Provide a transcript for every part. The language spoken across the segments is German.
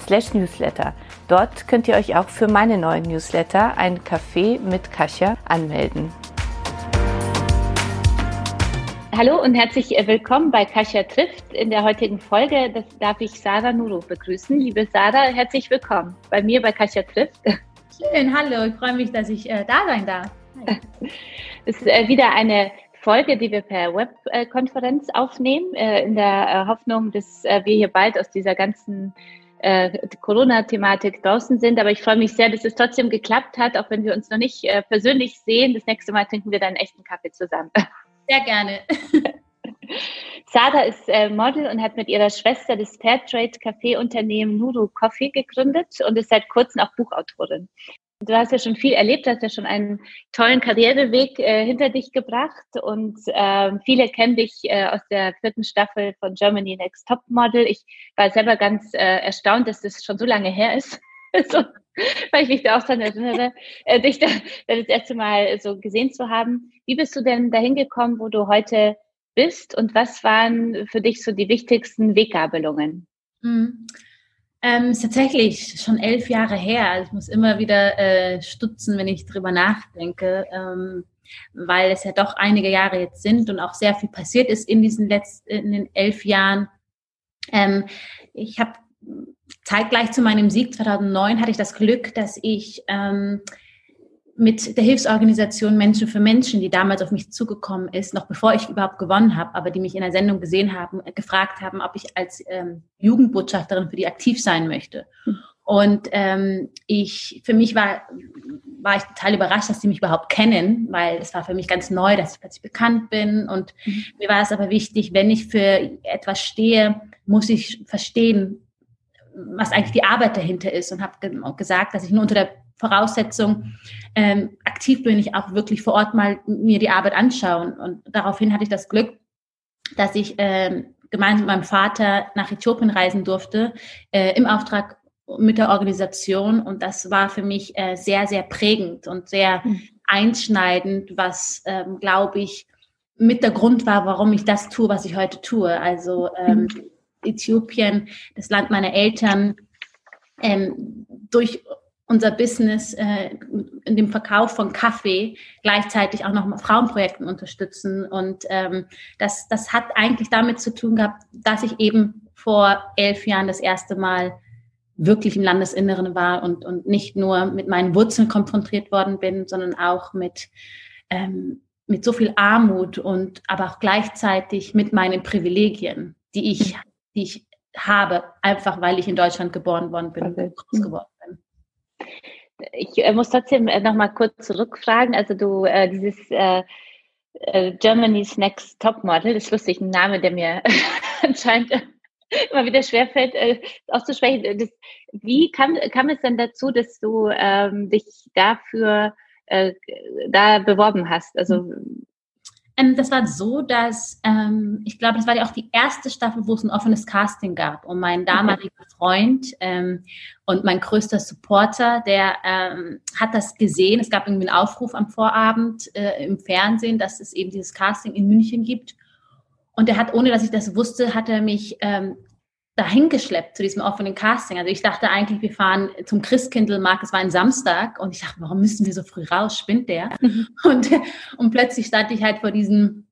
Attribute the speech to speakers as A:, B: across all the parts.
A: slash newsletter. Dort könnt ihr euch auch für meine neuen Newsletter, ein Café mit Kasia, anmelden. Hallo und herzlich willkommen bei Kasia trifft. In der heutigen Folge das darf ich Sarah Nuro begrüßen. Liebe Sarah, herzlich willkommen bei mir bei Kasia trifft.
B: Schön, hallo, ich freue mich, dass ich äh, da sein darf.
A: Es ist äh, wieder eine Folge, die wir per Webkonferenz aufnehmen, äh, in der äh, Hoffnung, dass äh, wir hier bald aus dieser ganzen Corona-Thematik draußen sind. Aber ich freue mich sehr, dass es trotzdem geklappt hat, auch wenn wir uns noch nicht persönlich sehen. Das nächste Mal trinken wir dann einen echten Kaffee zusammen.
B: Sehr gerne.
A: Sada ist Model und hat mit ihrer Schwester das Fairtrade Kaffeeunternehmen Nuru Coffee gegründet und ist seit kurzem auch Buchautorin. Du hast ja schon viel erlebt, hast ja schon einen tollen Karriereweg äh, hinter dich gebracht und äh, viele kennen dich äh, aus der vierten Staffel von Germany Next Top Model. Ich war selber ganz äh, erstaunt, dass das schon so lange her ist, so, weil ich mich da auch daran erinnere, äh, dich da, das erste Mal so gesehen zu haben. Wie bist du denn dahin gekommen, wo du heute bist und was waren für dich so die wichtigsten Weggabelungen?
B: Mhm. Ähm, ist tatsächlich schon elf Jahre her. Also ich muss immer wieder äh, stutzen, wenn ich drüber nachdenke, ähm, weil es ja doch einige Jahre jetzt sind und auch sehr viel passiert ist in diesen letzten in den elf Jahren. Ähm, ich habe zeitgleich zu meinem Sieg 2009 hatte ich das Glück, dass ich ähm, mit der Hilfsorganisation Menschen für Menschen, die damals auf mich zugekommen ist, noch bevor ich überhaupt gewonnen habe, aber die mich in der Sendung gesehen haben, gefragt haben, ob ich als ähm, Jugendbotschafterin für die aktiv sein möchte. Und ähm, ich, für mich war, war ich total überrascht, dass sie mich überhaupt kennen, weil es war für mich ganz neu, dass ich plötzlich bekannt bin. Und mhm. mir war es aber wichtig, wenn ich für etwas stehe, muss ich verstehen, was eigentlich die Arbeit dahinter ist und habe gesagt, dass ich nur unter der Voraussetzung ähm, aktiv bin, ich auch wirklich vor Ort mal mir die Arbeit anschauen. Und daraufhin hatte ich das Glück, dass ich ähm, gemeinsam mit meinem Vater nach Äthiopien reisen durfte, äh, im Auftrag mit der Organisation. Und das war für mich äh, sehr, sehr prägend und sehr mhm. einschneidend, was, ähm, glaube ich, mit der Grund war, warum ich das tue, was ich heute tue. Also ähm, mhm. Äthiopien, das Land meiner Eltern, ähm, durch unser Business äh, in dem Verkauf von Kaffee gleichzeitig auch noch Frauenprojekten unterstützen. Und ähm, das, das hat eigentlich damit zu tun gehabt, dass ich eben vor elf Jahren das erste Mal wirklich im Landesinneren war und, und nicht nur mit meinen Wurzeln konfrontiert worden bin, sondern auch mit, ähm, mit so viel Armut und aber auch gleichzeitig mit meinen Privilegien, die ich, die ich habe, einfach weil ich in Deutschland geboren worden bin groß geworden bin.
A: Ich äh, muss trotzdem äh, noch mal kurz zurückfragen. Also du, äh, dieses äh, äh Germany's Next Top Model, das ist lustig, ein Name, der mir anscheinend immer wieder schwerfällt äh, auszusprechen. Das, wie kam, kam es denn dazu, dass du ähm, dich dafür äh, da beworben hast? Also
B: ähm, das war so, dass ähm, ich glaube, das war ja auch die erste Staffel, wo es ein offenes Casting gab. Und mein damaliger Freund ähm, und mein größter Supporter, der ähm, hat das gesehen. Es gab irgendwie einen Aufruf am Vorabend äh, im Fernsehen, dass es eben dieses Casting in München gibt. Und er hat, ohne dass ich das wusste, hat er mich ähm, dahin geschleppt zu diesem offenen Casting. Also ich dachte eigentlich, wir fahren zum Christkindlmarkt, es war ein Samstag und ich dachte, warum müssen wir so früh raus? Spinnt der? Mhm. Und, und plötzlich stand ich halt vor diesem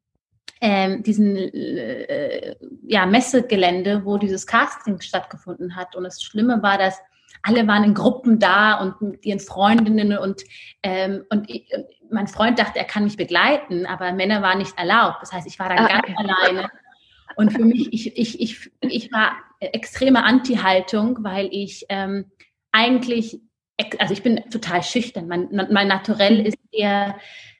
B: ähm, diesen äh, ja, Messegelände, wo dieses Casting stattgefunden hat. Und das Schlimme war, dass alle waren in Gruppen da und mit ihren Freundinnen und, ähm, und, ich, und mein Freund dachte, er kann mich begleiten, aber Männer waren nicht erlaubt. Das heißt, ich war dann ah, ganz alleine. Und für mich, ich, ich, ich, ich war extreme Anti-Haltung, weil ich ähm, eigentlich, also ich bin total schüchtern. Mein, mein Naturell ist eher,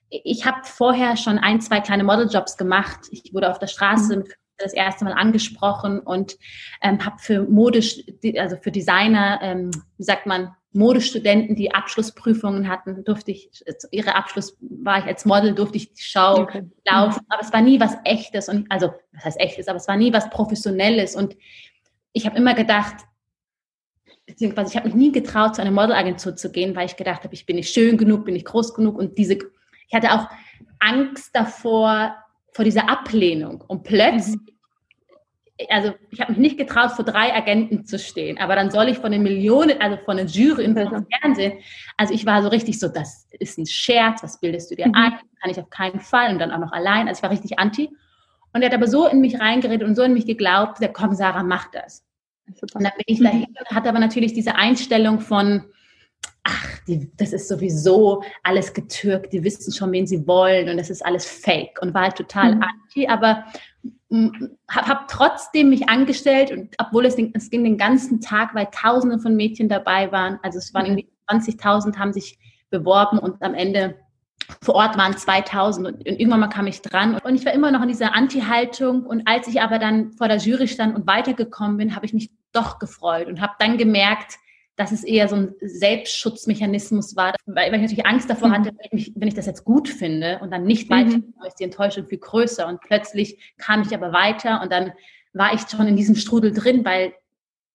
B: ich habe vorher schon ein, zwei kleine Modeljobs gemacht. Ich wurde auf der Straße mhm. das erste Mal angesprochen und ähm, habe für Modisch, also für Designer, ähm, wie sagt man, Modestudenten, die Abschlussprüfungen hatten, durfte ich, ihre Abschluss war ich als Model, durfte ich die Schau okay. laufen. Aber es war nie was Echtes und also, was heißt Echtes, aber es war nie was Professionelles. Und ich habe immer gedacht, beziehungsweise ich habe mich nie getraut, zu einer Modelagentur zu gehen, weil ich gedacht habe, ich bin nicht schön genug, bin nicht groß genug und diese, ich hatte auch Angst davor, vor dieser Ablehnung. Und plötzlich mhm also ich habe mich nicht getraut, vor drei Agenten zu stehen, aber dann soll ich von den Millionen, also von der Jury im Fernsehen, also ich war so richtig so, das ist ein Scherz, was bildest du dir mhm. ein, kann ich auf keinen Fall und dann auch noch allein, also ich war richtig anti und er hat aber so in mich reingeredet und so in mich geglaubt, der komm Sarah, mach das. Super. Und dann bin ich dahin mhm. und hatte aber natürlich diese Einstellung von, ach, die, das ist sowieso alles getürkt, die wissen schon, wen sie wollen und das ist alles fake und war halt total mhm. anti, aber habe hab trotzdem mich angestellt und obwohl es, es ging den ganzen Tag, weil Tausende von Mädchen dabei waren, also es waren mhm. irgendwie 20.000 haben sich beworben und am Ende vor Ort waren 2000 und, und, irgendwann mal kam ich dran. Und ich war immer noch in dieser Anti-Haltung. Und als ich aber dann vor der Jury stand und weitergekommen bin, habe ich mich doch gefreut und habe dann gemerkt, dass es eher so ein Selbstschutzmechanismus war, weil, ich natürlich Angst davor mhm. hatte, wenn ich, wenn ich, das jetzt gut finde und dann nicht weiter, mhm. ist die Enttäuschung viel größer. Und plötzlich kam ich aber weiter und dann war ich schon in diesem Strudel drin, weil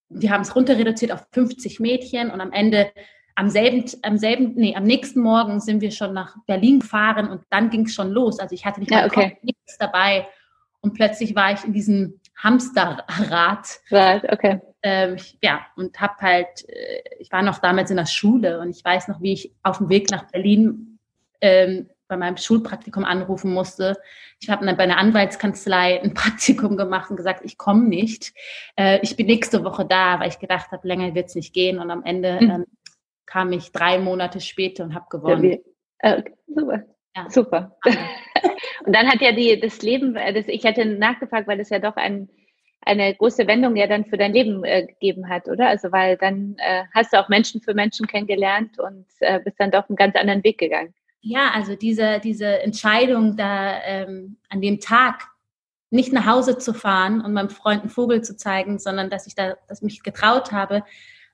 B: wir haben es runter reduziert auf 50 Mädchen und am Ende am selben, am selben, nee, am nächsten Morgen sind wir schon nach Berlin gefahren und dann ging es schon los. Also ich hatte nicht
A: ja, okay.
B: nichts dabei und plötzlich war ich in diesem Hamsterrad.
A: Right, okay
B: ähm, ja, und habe halt, äh, ich war noch damals in der Schule und ich weiß noch, wie ich auf dem Weg nach Berlin ähm, bei meinem Schulpraktikum anrufen musste. Ich habe dann bei einer Anwaltskanzlei ein Praktikum gemacht und gesagt, ich komme nicht. Äh, ich bin nächste Woche da, weil ich gedacht habe, länger wird es nicht gehen. Und am Ende mhm. ähm, kam ich drei Monate später und habe gewonnen.
A: Ja, okay, super. Ja. Super. und dann hat ja die, das Leben, äh, das, ich hatte nachgefragt, weil das ja doch ein eine große Wendung ja dann für dein Leben äh, gegeben hat, oder? Also weil dann äh, hast du auch Menschen für Menschen kennengelernt und äh, bist dann doch einen ganz anderen Weg gegangen.
B: Ja, also diese, diese Entscheidung da ähm, an dem Tag nicht nach Hause zu fahren und meinem Freund einen Vogel zu zeigen, sondern dass ich da, dass mich getraut habe,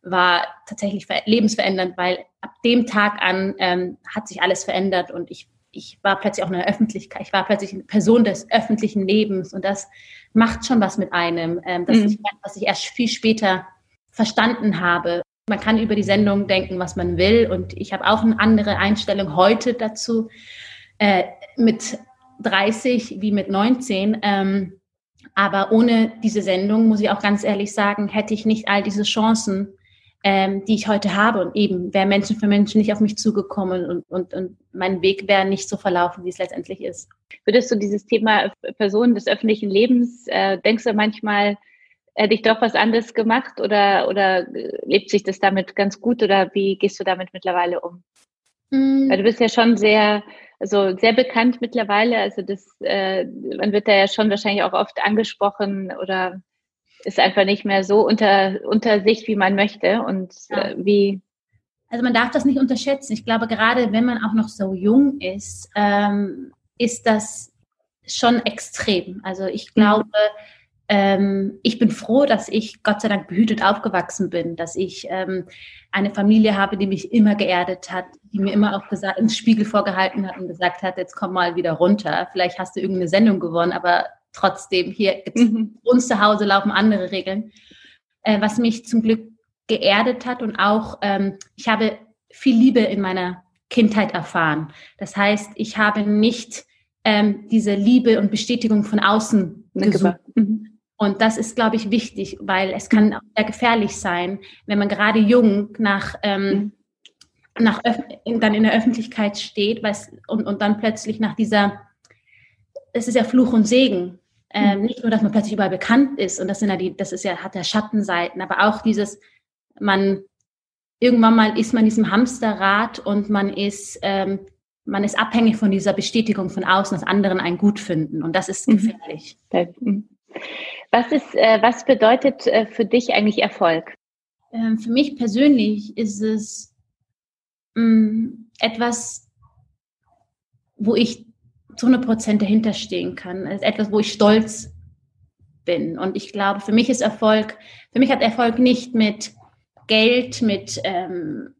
B: war tatsächlich lebensverändernd, weil ab dem Tag an ähm, hat sich alles verändert und ich ich war plötzlich auch in der Öffentlichkeit, ich war plötzlich eine Person des öffentlichen Lebens und das macht schon was mit einem, ähm, das mhm. ich, was ich erst viel später verstanden habe. Man kann über die Sendung denken, was man will und ich habe auch eine andere Einstellung heute dazu äh, mit 30 wie mit 19. Ähm, aber ohne diese Sendung, muss ich auch ganz ehrlich sagen, hätte ich nicht all diese Chancen, ähm, die ich heute habe. Und eben wäre Menschen für Menschen nicht auf mich zugekommen und, und, und mein Weg wäre nicht so verlaufen, wie es letztendlich ist.
A: Würdest du dieses Thema Personen des öffentlichen Lebens, äh, denkst du manchmal, hätte ich doch was anderes gemacht oder, oder lebt sich das damit ganz gut oder wie gehst du damit mittlerweile um? Mm. Weil du bist ja schon sehr, also sehr bekannt mittlerweile, also das, äh, man wird da ja schon wahrscheinlich auch oft angesprochen oder ist einfach nicht mehr so unter, unter sich, wie man möchte und ja. äh, wie.
B: Also man darf das nicht unterschätzen. Ich glaube, gerade wenn man auch noch so jung ist, ähm, ist das schon extrem. Also ich mhm. glaube, ähm, ich bin froh, dass ich Gott sei Dank behütet aufgewachsen bin, dass ich ähm, eine Familie habe, die mich immer geerdet hat, die mir immer auch gesagt, ins Spiegel vorgehalten hat und gesagt hat, jetzt komm mal wieder runter. Vielleicht hast du irgendeine Sendung gewonnen, aber trotzdem hier mhm. uns zu Hause laufen andere Regeln, äh, was mich zum Glück geerdet hat und auch ähm, ich habe viel Liebe in meiner Kindheit erfahren. Das heißt, ich habe nicht ähm, diese Liebe und Bestätigung von außen gesucht. Mhm. Und das ist, glaube ich, wichtig, weil es kann auch sehr gefährlich sein, wenn man gerade jung nach, ähm, mhm. nach dann in der Öffentlichkeit steht und, und dann plötzlich nach dieser, es ist ja Fluch und Segen, ähm, nicht nur, dass man plötzlich überall bekannt ist und das sind ja die, das ist ja, hat ja Schattenseiten, aber auch dieses, man, irgendwann mal ist man in diesem Hamsterrad und man ist, ähm, man ist abhängig von dieser Bestätigung von außen, dass anderen einen gut finden und das ist mhm. gefährlich.
A: Mhm. Was ist, äh, was bedeutet äh, für dich eigentlich Erfolg?
B: Ähm, für mich persönlich ist es mh, mm, etwas, wo ich zu 100 Prozent dahinter stehen kann. Es ist etwas, wo ich stolz bin. Und ich glaube, für mich ist Erfolg, für mich hat Erfolg nicht mit Geld, mit, ähm,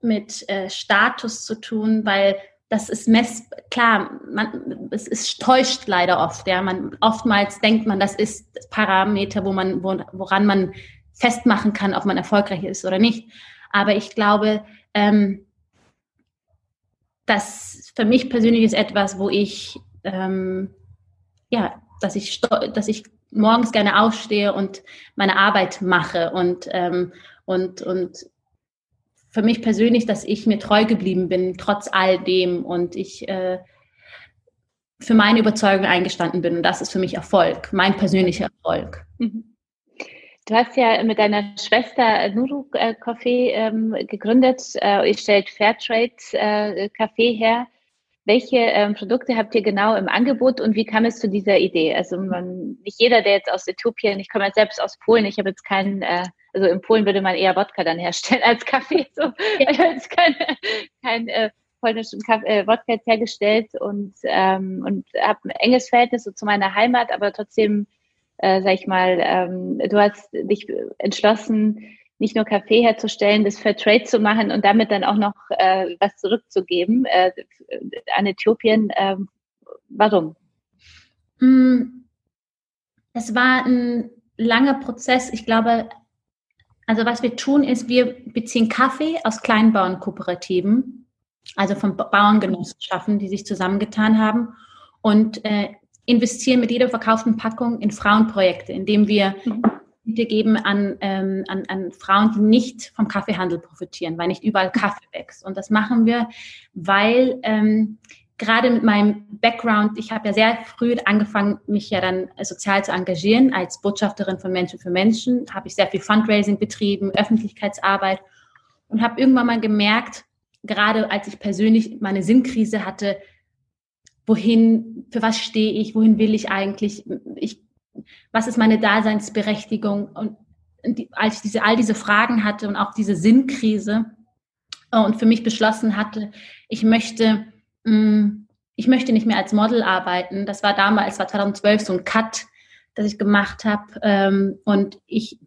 B: mit äh, Status zu tun, weil das ist mess klar, man, es ist täuscht leider oft. Ja, man oftmals denkt man, das ist Parameter, wo man, wo, woran man festmachen kann, ob man erfolgreich ist oder nicht. Aber ich glaube, ähm, das für mich persönlich ist etwas, wo ich ähm, ja, dass ich dass ich morgens gerne aufstehe und meine Arbeit mache und ähm, und und für mich persönlich, dass ich mir treu geblieben bin, trotz all dem und ich äh, für meine Überzeugung eingestanden bin. Und das ist für mich Erfolg, mein persönlicher Erfolg. Mhm.
A: Du hast ja mit deiner Schwester Nuru äh, Café ähm, gegründet. Äh, ihr stellt Fairtrade äh, Kaffee her. Welche ähm, Produkte habt ihr genau im Angebot und wie kam es zu dieser Idee? Also man, nicht jeder, der jetzt aus Äthiopien, ich komme jetzt selbst aus Polen, ich habe jetzt keinen äh, also in Polen würde man eher Wodka dann herstellen als Kaffee. So, ja. als kein, kein äh, polnischen Kaffee, äh, Wodka jetzt hergestellt und, ähm, und habe ein enges Verhältnis so zu meiner Heimat, aber trotzdem, äh, sag ich mal, ähm, du hast dich entschlossen, nicht nur Kaffee herzustellen, das Fair Trade zu machen und damit dann auch noch äh, was zurückzugeben äh, an Äthiopien. Äh, warum?
B: Hm, es war ein langer Prozess. Ich glaube, also was wir tun ist, wir beziehen Kaffee aus Kleinbauernkooperativen, also von Bauerngenossenschaften, die sich zusammengetan haben und äh, investieren mit jeder verkauften Packung in Frauenprojekte, indem wir Miete geben an, ähm, an, an Frauen, die nicht vom Kaffeehandel profitieren, weil nicht überall Kaffee wächst. Und das machen wir, weil ähm, gerade mit meinem Background, ich habe ja sehr früh angefangen, mich ja dann sozial zu engagieren als Botschafterin von Menschen für Menschen, habe ich sehr viel Fundraising betrieben, Öffentlichkeitsarbeit und habe irgendwann mal gemerkt, gerade als ich persönlich meine Sinnkrise hatte, wohin, für was stehe ich, wohin will ich eigentlich, ich, was ist meine Daseinsberechtigung und die, als ich diese, all diese Fragen hatte und auch diese Sinnkrise äh, und für mich beschlossen hatte, ich möchte Mm, ich möchte nicht mehr als Model arbeiten. Das war damals, war 2012 so ein Cut, das ich gemacht habe. Ähm, und ich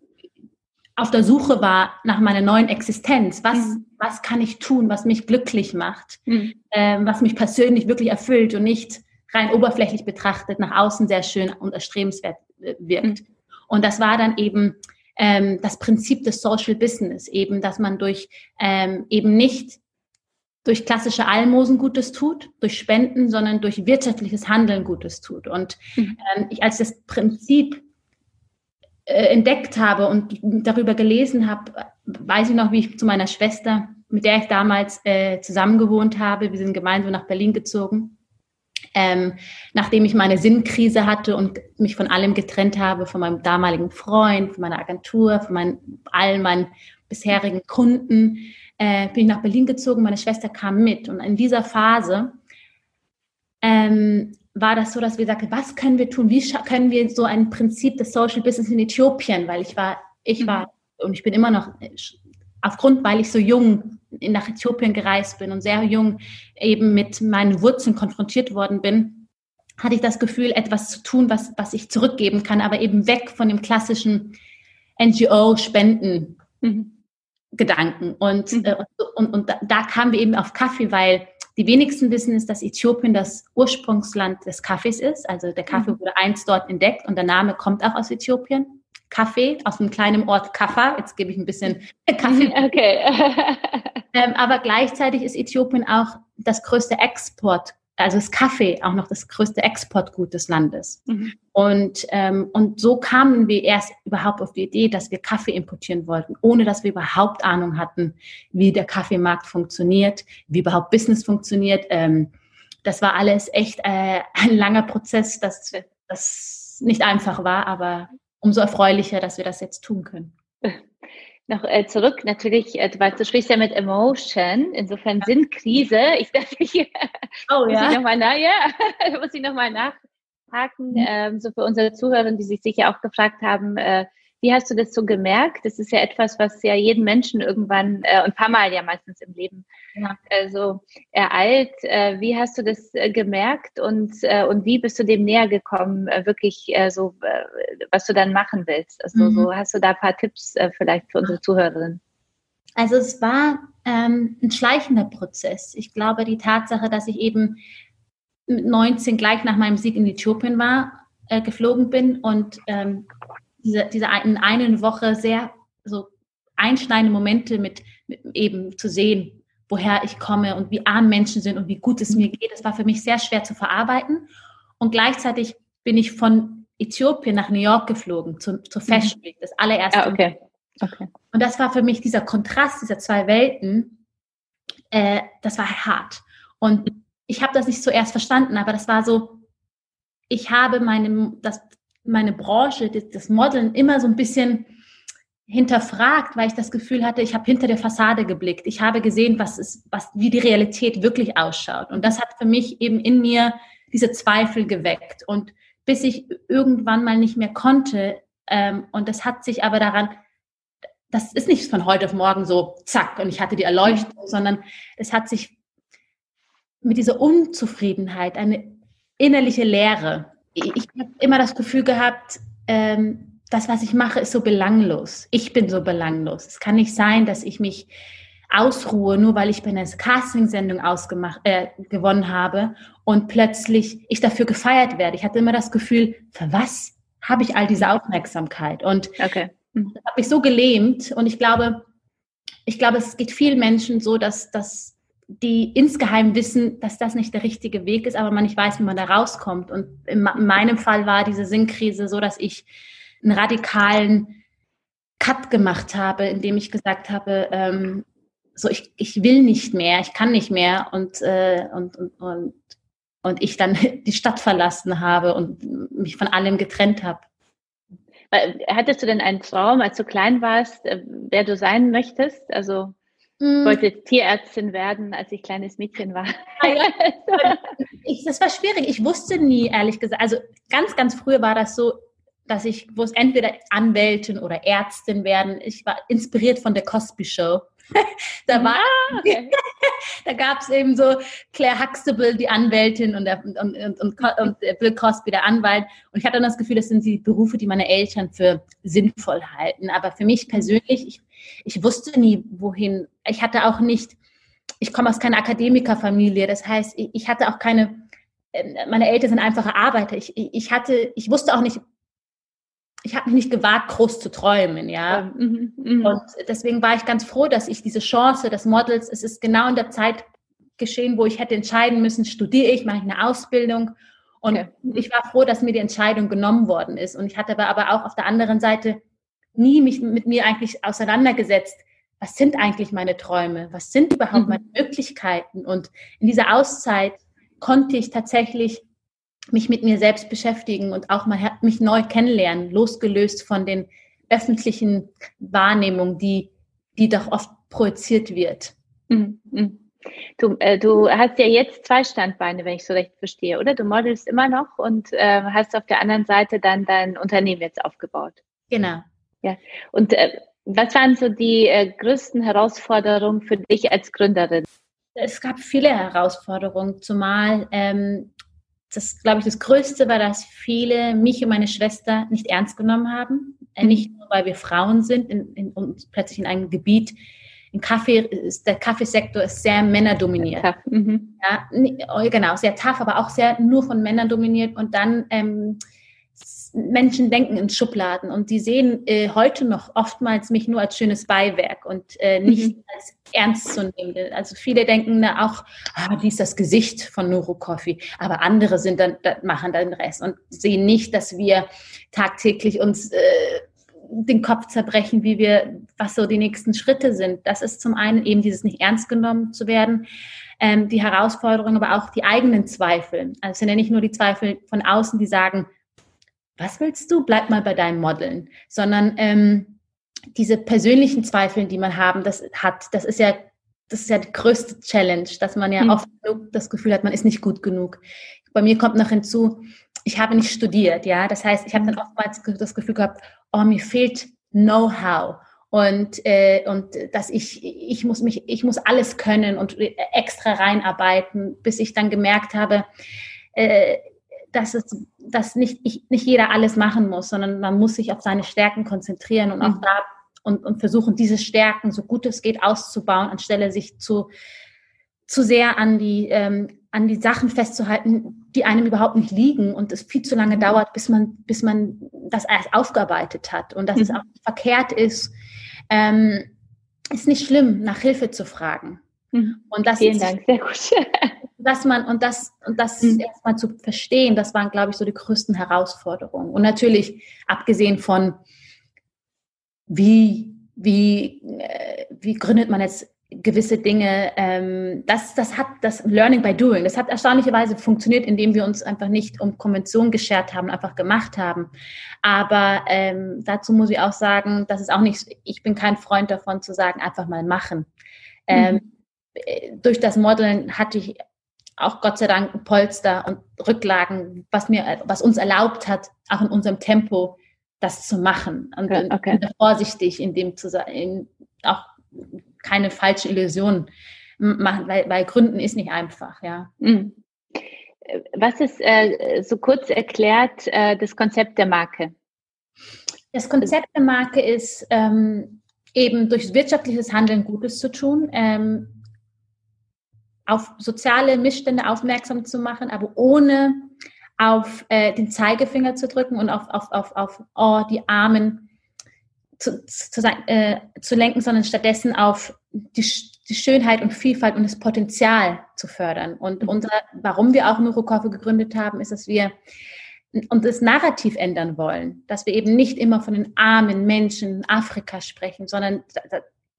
B: auf der Suche war nach meiner neuen Existenz. Was, mhm. was kann ich tun, was mich glücklich macht, mhm. ähm, was mich persönlich wirklich erfüllt und nicht rein oberflächlich betrachtet nach außen sehr schön und erstrebenswert äh, wirkt. Mhm. Und das war dann eben ähm, das Prinzip des Social Business, eben, dass man durch ähm, eben nicht durch klassische Almosen Gutes tut, durch Spenden, sondern durch wirtschaftliches Handeln Gutes tut. Und mhm. ähm, ich als das Prinzip äh, entdeckt habe und darüber gelesen habe, weiß ich noch, wie ich zu meiner Schwester, mit der ich damals äh, zusammen gewohnt habe, wir sind gemeinsam nach Berlin gezogen, ähm, nachdem ich meine Sinnkrise hatte und mich von allem getrennt habe, von meinem damaligen Freund, von meiner Agentur, von meinen, allen meinen bisherigen Kunden, äh, bin ich nach Berlin gezogen, meine Schwester kam mit. Und in dieser Phase ähm, war das so, dass wir sagten, was können wir tun? Wie können wir so ein Prinzip des Social Business in Äthiopien, weil ich war, ich war und ich bin immer noch aufgrund, weil ich so jung nach Äthiopien gereist bin und sehr jung eben mit meinen Wurzeln konfrontiert worden bin, hatte ich das Gefühl, etwas zu tun, was, was ich zurückgeben kann, aber eben weg von dem klassischen NGO-Spenden. Mhm. Und, mhm. äh, und, und, da, da kamen wir eben auf Kaffee, weil die wenigsten wissen ist, dass Äthiopien das Ursprungsland des Kaffees ist. Also der Kaffee mhm. wurde einst dort entdeckt und der Name kommt auch aus Äthiopien. Kaffee aus einem kleinen Ort Kaffa. Jetzt gebe ich ein bisschen Kaffee. Okay. ähm, aber gleichzeitig ist Äthiopien auch das größte Export also das Kaffee auch noch das größte Exportgut des Landes. Mhm. Und, ähm, und so kamen wir erst überhaupt auf die Idee, dass wir Kaffee importieren wollten, ohne dass wir überhaupt Ahnung hatten, wie der Kaffeemarkt funktioniert, wie überhaupt Business funktioniert. Ähm, das war alles echt äh, ein langer Prozess, das, das nicht einfach war, aber umso erfreulicher, dass wir das jetzt tun können.
A: noch äh, zurück, natürlich, äh, weil du sprichst ja mit Emotion, insofern ja. Sinnkrise. Ich dachte, hier oh, muss ja. ich nochmal nach, ja, muss ich noch mal nachhaken, mhm. ähm, so für unsere Zuhörer, die sich sicher auch gefragt haben, äh, wie hast du das so gemerkt? Das ist ja etwas, was ja jeden Menschen irgendwann äh, ein paar Mal ja meistens im Leben ja. also ereilt. Äh, wie hast du das äh, gemerkt und, äh, und wie bist du dem näher gekommen, äh, wirklich äh, so, äh, was du dann machen willst? Also mhm. so hast du da ein paar Tipps äh, vielleicht für unsere Zuhörerinnen?
B: Also es war ähm, ein schleichender Prozess. Ich glaube, die Tatsache, dass ich eben mit 19 gleich nach meinem Sieg in Äthiopien war, äh, geflogen bin und ähm, diese, diese in einer Woche sehr so einschneidende Momente mit, mit eben zu sehen, woher ich komme und wie arm Menschen sind und wie gut es mir geht. Das war für mich sehr schwer zu verarbeiten. Und gleichzeitig bin ich von Äthiopien nach New York geflogen, zu, zur mhm. Fashion Week, das allererste.
A: Ah, okay. okay.
B: Und das war für mich dieser Kontrast dieser zwei Welten, äh, das war hart. Und ich habe das nicht zuerst verstanden, aber das war so, ich habe meine, das, meine Branche, das, das Modeln immer so ein bisschen hinterfragt, weil ich das Gefühl hatte, ich habe hinter der Fassade geblickt. Ich habe gesehen, was ist, was, wie die Realität wirklich ausschaut. Und das hat für mich eben in mir diese Zweifel geweckt. Und bis ich irgendwann mal nicht mehr konnte, ähm, und das hat sich aber daran, das ist nicht von heute auf morgen so, zack, und ich hatte die Erleuchtung, sondern es hat sich mit dieser Unzufriedenheit, eine innerliche Leere. Ich, habe immer das Gefühl gehabt, ähm, das, was ich mache, ist so belanglos. Ich bin so belanglos. Es kann nicht sein, dass ich mich ausruhe, nur weil ich bei einer Casting-Sendung ausgemacht, äh, gewonnen habe und plötzlich ich dafür gefeiert werde. Ich hatte immer das Gefühl, für was habe ich all diese Aufmerksamkeit? Und okay. das hat mich so gelähmt. Und ich glaube, ich glaube, es geht vielen Menschen so, dass, dass die insgeheim wissen, dass das nicht der richtige Weg ist, aber man nicht weiß, wie man da rauskommt. Und in meinem Fall war diese Sinnkrise so, dass ich einen radikalen Cut gemacht habe, indem ich gesagt habe, ähm, so ich, ich will nicht mehr, ich kann nicht mehr und, äh, und, und, und, und ich dann die Stadt verlassen habe und mich von allem getrennt habe.
A: Hattest du denn einen Traum, als du klein warst, äh, wer du sein möchtest? Also hm. wollte Tierärztin werden, als ich kleines Mädchen war.
B: Ah, ich, das war schwierig. Ich wusste nie, ehrlich gesagt. Also ganz, ganz früher war das so, dass ich wusste, entweder Anwältin oder Ärztin werden. Ich war inspiriert von der Cosby Show. da war, ah, okay. da gab es eben so Claire Huxtable, die Anwältin, und, der, und, und, und, und Bill Cosby, der Anwalt. Und ich hatte dann das Gefühl, das sind die Berufe, die meine Eltern für sinnvoll halten. Aber für mich persönlich, ich, ich wusste nie, wohin. Ich hatte auch nicht, ich komme aus keiner Akademikerfamilie. Das heißt, ich, ich hatte auch keine, äh, meine Eltern sind einfache Arbeiter. Ich, ich hatte, ich wusste auch nicht, ich habe mich nicht gewagt, groß zu träumen, ja. Mhm, mh. Und deswegen war ich ganz froh, dass ich diese Chance des Models, es ist genau in der Zeit geschehen, wo ich hätte entscheiden müssen, studiere ich, mache ich eine Ausbildung. Und okay. ich war froh, dass mir die Entscheidung genommen worden ist. Und ich hatte aber auch auf der anderen Seite nie mich mit mir eigentlich auseinandergesetzt. Was sind eigentlich meine Träume? Was sind überhaupt mhm. meine Möglichkeiten? Und in dieser Auszeit konnte ich tatsächlich mich mit mir selbst beschäftigen und auch mal mich neu kennenlernen, losgelöst von den öffentlichen Wahrnehmungen, die, die doch oft projiziert wird. Mhm.
A: mhm. Du, äh, du hast ja jetzt zwei Standbeine, wenn ich so recht verstehe, oder? Du modelst immer noch und äh, hast auf der anderen Seite dann dein Unternehmen jetzt aufgebaut.
B: Genau.
A: Ja. Und äh, was waren so die äh, größten Herausforderungen für dich als Gründerin?
B: Es gab viele Herausforderungen, zumal ähm, das, glaube ich, das Größte war, dass viele mich und meine Schwester nicht ernst genommen haben. Äh, mhm. Nicht nur, weil wir Frauen sind in, in, und plötzlich in einem Gebiet, im Kaffee ist, der Kaffeesektor ist sehr männerdominiert. Mhm. Ja, oh, genau, sehr tough, aber auch sehr nur von Männern dominiert. Und dann ähm, Menschen denken in Schubladen und die sehen äh, heute noch oftmals mich nur als schönes Beiwerk und äh, nicht mhm. als ernst zu nehmen. Also viele denken na, auch, ah, die ist das Gesicht von Nuro Coffee, aber andere sind dann, machen dann den Rest und sehen nicht, dass wir tagtäglich uns äh, den Kopf zerbrechen, wie wir, was so die nächsten Schritte sind. Das ist zum einen eben dieses nicht ernst genommen zu werden, ähm, die Herausforderung, aber auch die eigenen Zweifel. Also es sind ja nicht nur die Zweifel von außen, die sagen, was willst du? Bleib mal bei deinem Modeln. Sondern ähm, diese persönlichen Zweifel, die man haben, das hat, das ist ja, das ist ja die größte Challenge, dass man ja mhm. oft das Gefühl hat, man ist nicht gut genug. Bei mir kommt noch hinzu, ich habe nicht studiert, ja. Das heißt, ich habe dann oftmals das Gefühl gehabt, oh, mir fehlt Know-how und, äh, und dass ich, ich muss mich, ich muss alles können und extra reinarbeiten, bis ich dann gemerkt habe, äh, dass es, dass nicht, ich, nicht jeder alles machen muss, sondern man muss sich auf seine Stärken konzentrieren und auch mhm. da und, und versuchen, diese Stärken so gut es geht auszubauen, anstelle sich zu, zu sehr an die, ähm, an die Sachen festzuhalten, die einem überhaupt nicht liegen und es viel zu lange mhm. dauert, bis man, bis man das erst aufgearbeitet hat und dass mhm. es auch verkehrt ist, ähm, ist nicht schlimm, nach Hilfe zu fragen.
A: Mhm. Und das Vielen ist, Dank, sehr gut.
B: dass man und das und das mhm. erstmal zu verstehen, das waren, glaube ich, so die größten Herausforderungen. Und natürlich abgesehen von wie wie äh, wie gründet man jetzt gewisse Dinge, ähm, das, das hat das Learning by Doing, das hat erstaunlicherweise funktioniert, indem wir uns einfach nicht um Konvention geschert haben, einfach gemacht haben. Aber ähm, dazu muss ich auch sagen, das ist auch nicht, ich bin kein Freund davon zu sagen, einfach mal machen. Ähm, mhm. Ähm, durch das Modeln hatte ich auch Gott sei Dank Polster und Rücklagen, was mir, was uns erlaubt hat, auch in unserem Tempo das zu machen und, okay. und vorsichtig in dem zu sein, auch keine falschen Illusionen machen, weil, weil Gründen ist nicht einfach, ja. Mhm.
A: Was ist äh, so kurz erklärt äh, das Konzept der Marke?
B: Das Konzept der Marke ist ähm, eben durch wirtschaftliches Handeln Gutes zu tun, ähm, auf soziale Missstände aufmerksam zu machen, aber ohne auf äh, den Zeigefinger zu drücken und auf, auf, auf, auf oh, die Armen zu, zu, äh, zu lenken, sondern stattdessen auf die, die Schönheit und Vielfalt und das Potenzial zu fördern. Und mhm. unser, warum wir auch Neurokoffe gegründet haben, ist, dass wir und das Narrativ ändern wollen, dass wir eben nicht immer von den armen Menschen in Afrika sprechen, sondern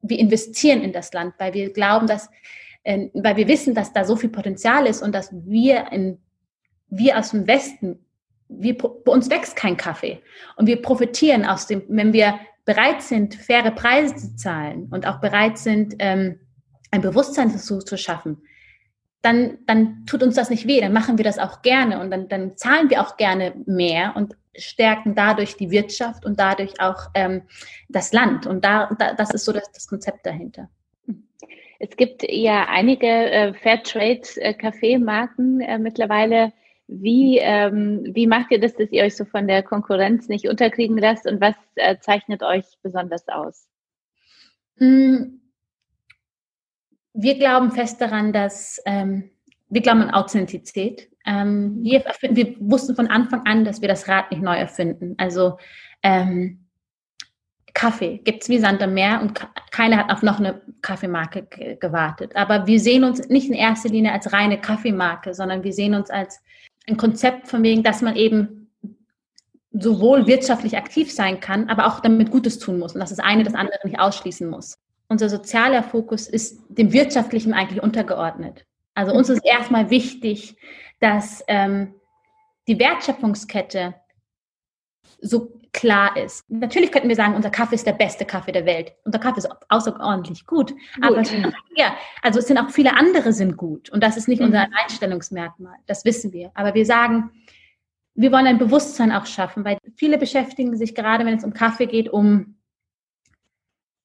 B: wir investieren in das Land, weil wir glauben, dass, äh, weil wir wissen, dass da so viel Potenzial ist und dass wir in, wir aus dem Westen, wir, bei uns wächst kein Kaffee und wir profitieren aus dem, wenn wir bereit sind, faire Preise zu zahlen und auch bereit sind, ähm, ein Bewusstsein dazu zu schaffen, dann, dann tut uns das nicht weh, dann machen wir das auch gerne und dann, dann zahlen wir auch gerne mehr und stärken dadurch die Wirtschaft und dadurch auch ähm, das Land. Und da, da, das ist so das, das Konzept dahinter.
A: Es gibt ja einige äh, Fairtrade-Kaffeemarken äh, äh, mittlerweile, wie, ähm, wie macht ihr das, dass ihr euch so von der Konkurrenz nicht unterkriegen lasst und was äh, zeichnet euch besonders aus?
B: Hm. Wir glauben fest daran, dass ähm, wir glauben an Authentizität. Ähm, wir, wir, wussten von Anfang an, dass wir das Rad nicht neu erfinden. Also ähm, Kaffee gibt es wie Sand am Meer und keiner hat auf noch eine Kaffeemarke gewartet. Aber wir sehen uns nicht in erster Linie als reine Kaffeemarke, sondern wir sehen uns als ein Konzept von wegen, dass man eben sowohl wirtschaftlich aktiv sein kann, aber auch damit Gutes tun muss und dass das eine das andere nicht ausschließen muss. Unser sozialer Fokus ist dem wirtschaftlichen eigentlich untergeordnet. Also uns ist erstmal wichtig, dass ähm, die Wertschöpfungskette so klar ist. Natürlich könnten wir sagen, unser Kaffee ist der beste Kaffee der Welt. Unser Kaffee ist außerordentlich gut. gut. Aber ja, also es sind auch viele andere sind gut. Und das ist nicht mhm. unser Einstellungsmerkmal. Das wissen wir. Aber wir sagen, wir wollen ein Bewusstsein auch schaffen, weil viele beschäftigen sich gerade, wenn es um Kaffee geht, um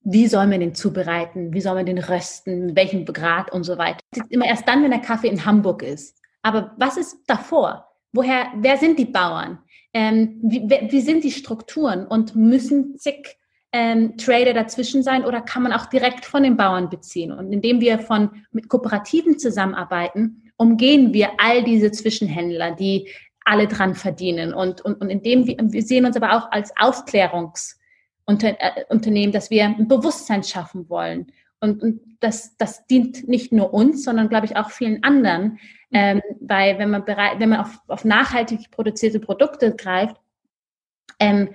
B: wie soll man den zubereiten, wie soll man den rösten, welchen Grad und so weiter. Immer erst dann, wenn der Kaffee in Hamburg ist. Aber was ist davor? Woher, wer sind die Bauern? Ähm, wie, wie sind die Strukturen und müssen zig ähm, Trader dazwischen sein oder kann man auch direkt von den Bauern beziehen? Und indem wir von mit Kooperativen zusammenarbeiten, umgehen wir all diese Zwischenhändler, die alle dran verdienen. Und, und, und indem wir, wir sehen uns aber auch als Aufklärungsunternehmen, äh, dass wir ein Bewusstsein schaffen wollen. Und, und das, das dient nicht nur uns, sondern glaube ich auch vielen anderen, ähm, weil wenn man bereit, wenn man auf, auf nachhaltig produzierte Produkte greift, ähm,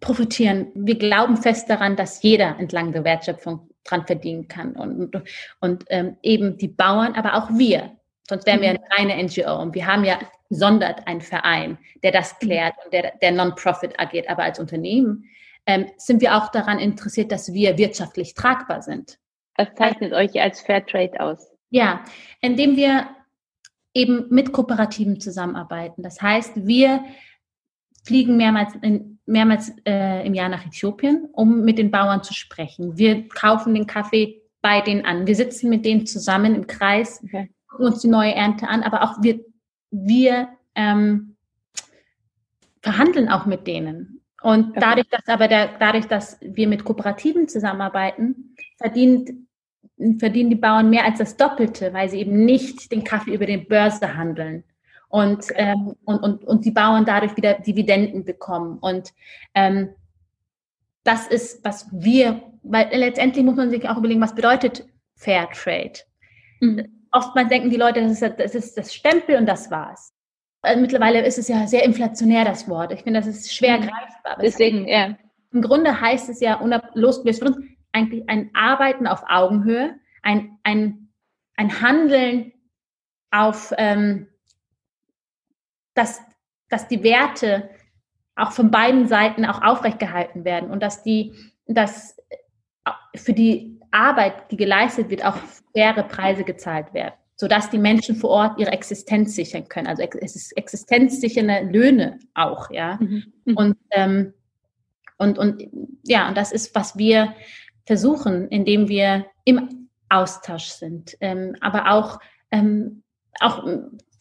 B: profitieren. Wir glauben fest daran, dass jeder entlang der Wertschöpfung dran verdienen kann und, und, und ähm, eben die Bauern, aber auch wir. Sonst wären wir mhm. eine reine NGO und wir haben ja gesondert einen Verein, der das mhm. klärt und der, der Non-Profit agiert. Aber als Unternehmen ähm, sind wir auch daran interessiert, dass wir wirtschaftlich tragbar sind.
A: Was zeichnet also, euch als Fairtrade aus?
B: Ja, indem wir eben mit Kooperativen zusammenarbeiten. Das heißt, wir fliegen mehrmals in, mehrmals äh, im Jahr nach Äthiopien, um mit den Bauern zu sprechen. Wir kaufen den Kaffee bei denen an. Wir sitzen mit denen zusammen im Kreis, okay. gucken uns die neue Ernte an, aber auch wir, wir ähm, verhandeln auch mit denen. Und okay. dadurch, dass aber der, dadurch, dass wir mit Kooperativen zusammenarbeiten, verdient, verdienen die Bauern mehr als das Doppelte, weil sie eben nicht den Kaffee über die Börse handeln. Und, ähm, und, und, und die Bauern dadurch wieder Dividenden bekommen. Und ähm, das ist, was wir, weil letztendlich muss man sich auch überlegen, was bedeutet Fair Trade. Mhm. Oftmals denken die Leute, das ist, das ist das Stempel und das war's. Also mittlerweile ist es ja sehr inflationär, das Wort. Ich finde, das ist schwer mhm. greifbar.
A: Deswegen, ja.
B: Im Grunde heißt es ja, losgelöst von uns, eigentlich ein Arbeiten auf Augenhöhe, ein, ein, ein Handeln auf, ähm, dass, dass die Werte auch von beiden Seiten auch aufrechtgehalten werden und dass die, dass für die Arbeit, die geleistet wird, auch faire Preise gezahlt werden sodass die Menschen vor Ort ihre Existenz sichern können. Also es ist existenzsichernde Löhne auch, ja. Mhm. mhm. Und, ähm, und, und ja, und das ist, was wir versuchen, indem wir im Austausch sind, ähm, aber auch, ähm, auch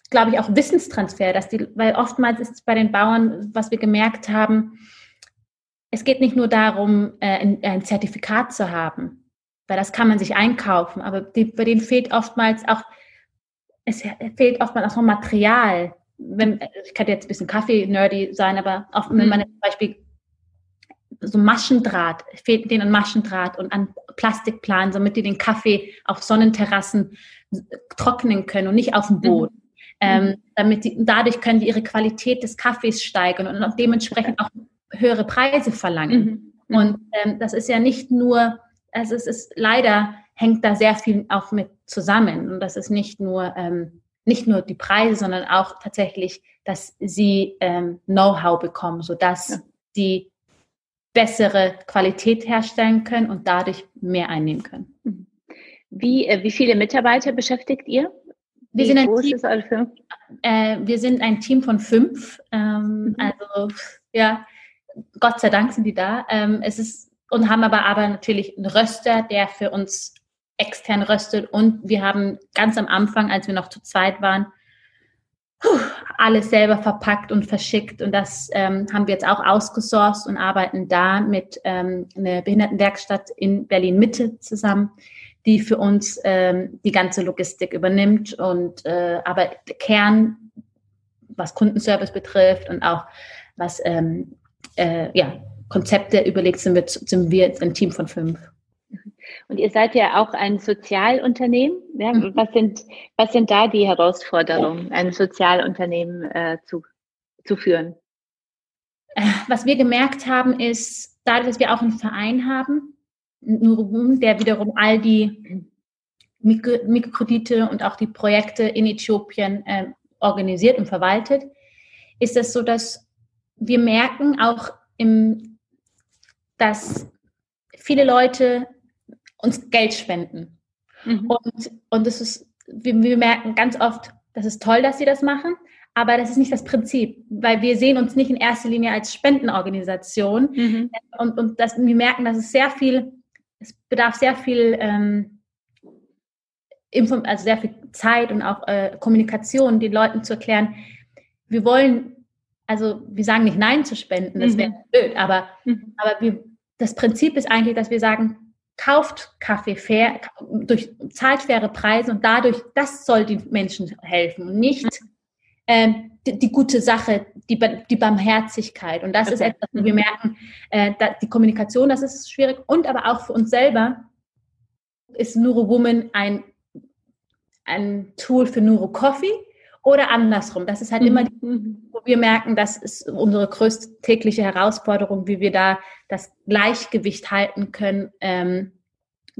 B: glaube ich, auch Wissenstransfer, dass die, weil oftmals ist es bei den Bauern, was wir gemerkt haben, es geht nicht nur darum, äh, ein, ein Zertifikat zu haben, weil das kann man sich einkaufen, aber die, bei denen fehlt oftmals auch es fehlt oftmals auch noch Material. Wenn, ich könnte jetzt ein bisschen Kaffee-nerdy sein, aber auch wenn mhm. man zum Beispiel so Maschendraht, fehlt denen an Maschendraht und an Plastikplan, damit die den Kaffee auf Sonnenterrassen trocknen können und nicht auf dem mhm. Boden. Mhm. Ähm, damit die, dadurch können die ihre Qualität des Kaffees steigern und, dementsprechend auch höhere Preise verlangen. Mhm. Und ähm, das ist ja nicht nur, also es ist leider hängt da sehr viel auch mit zusammen. Und das ist nicht nur, ähm, nicht nur die Preise, sondern auch tatsächlich, dass sie ähm, Know-how bekommen, sodass ja. sie bessere Qualität herstellen können und dadurch mehr einnehmen können. Mhm.
A: Wie, äh, wie viele Mitarbeiter beschäftigt ihr?
B: Wir sind, ein Team, äh, wir sind ein Team von fünf. Ähm, mhm. Also ja, Gott sei Dank sind die da. Ähm, es ist und haben aber aber natürlich einen Röster, der für uns extern röstet. Und wir haben ganz am Anfang, als wir noch zu zweit waren, alles selber verpackt und verschickt. Und das ähm, haben wir jetzt auch ausgesourced und arbeiten da mit ähm, einer Behindertenwerkstatt in Berlin Mitte zusammen, die für uns ähm, die ganze Logistik übernimmt. Und äh, aber Kern, was Kundenservice betrifft und auch was ähm, äh, ja, Konzepte überlegt, sind wir, sind wir ein Team von fünf.
A: Und ihr seid ja auch ein Sozialunternehmen. Ja? Mhm. Was, sind, was sind da die Herausforderungen, ein Sozialunternehmen äh, zu, zu führen?
B: Was wir gemerkt haben, ist, dadurch, dass wir auch einen Verein haben, der wiederum all die Mikrokredite und auch die Projekte in Äthiopien äh, organisiert und verwaltet, ist es so, dass wir merken auch im, dass viele Leute uns Geld spenden. Mhm. Und, und das ist, wir, wir merken ganz oft, das ist toll, dass sie das machen, aber das ist nicht das Prinzip, weil wir sehen uns nicht in erster Linie als Spendenorganisation. Mhm. Und, und das, wir merken, dass es sehr viel, es bedarf sehr viel, ähm, also sehr viel Zeit und auch äh, Kommunikation, den Leuten zu erklären, wir wollen, also wir sagen nicht Nein zu spenden, das wäre mhm. blöd, aber, mhm. aber wir, das Prinzip ist eigentlich, dass wir sagen, kauft Kaffee fair, durch, zahlt faire Preise und dadurch, das soll den Menschen helfen und nicht äh, die, die, gute Sache, die, die Barmherzigkeit. Und das ist etwas, wo wir merken, äh, die Kommunikation, das ist schwierig. Und aber auch für uns selber ist Nuro Woman ein, ein Tool für Nuro Coffee oder andersrum. Das ist halt mhm. immer, die, mhm. wo wir merken, das ist unsere größte tägliche Herausforderung, wie wir da das Gleichgewicht halten können. Ähm,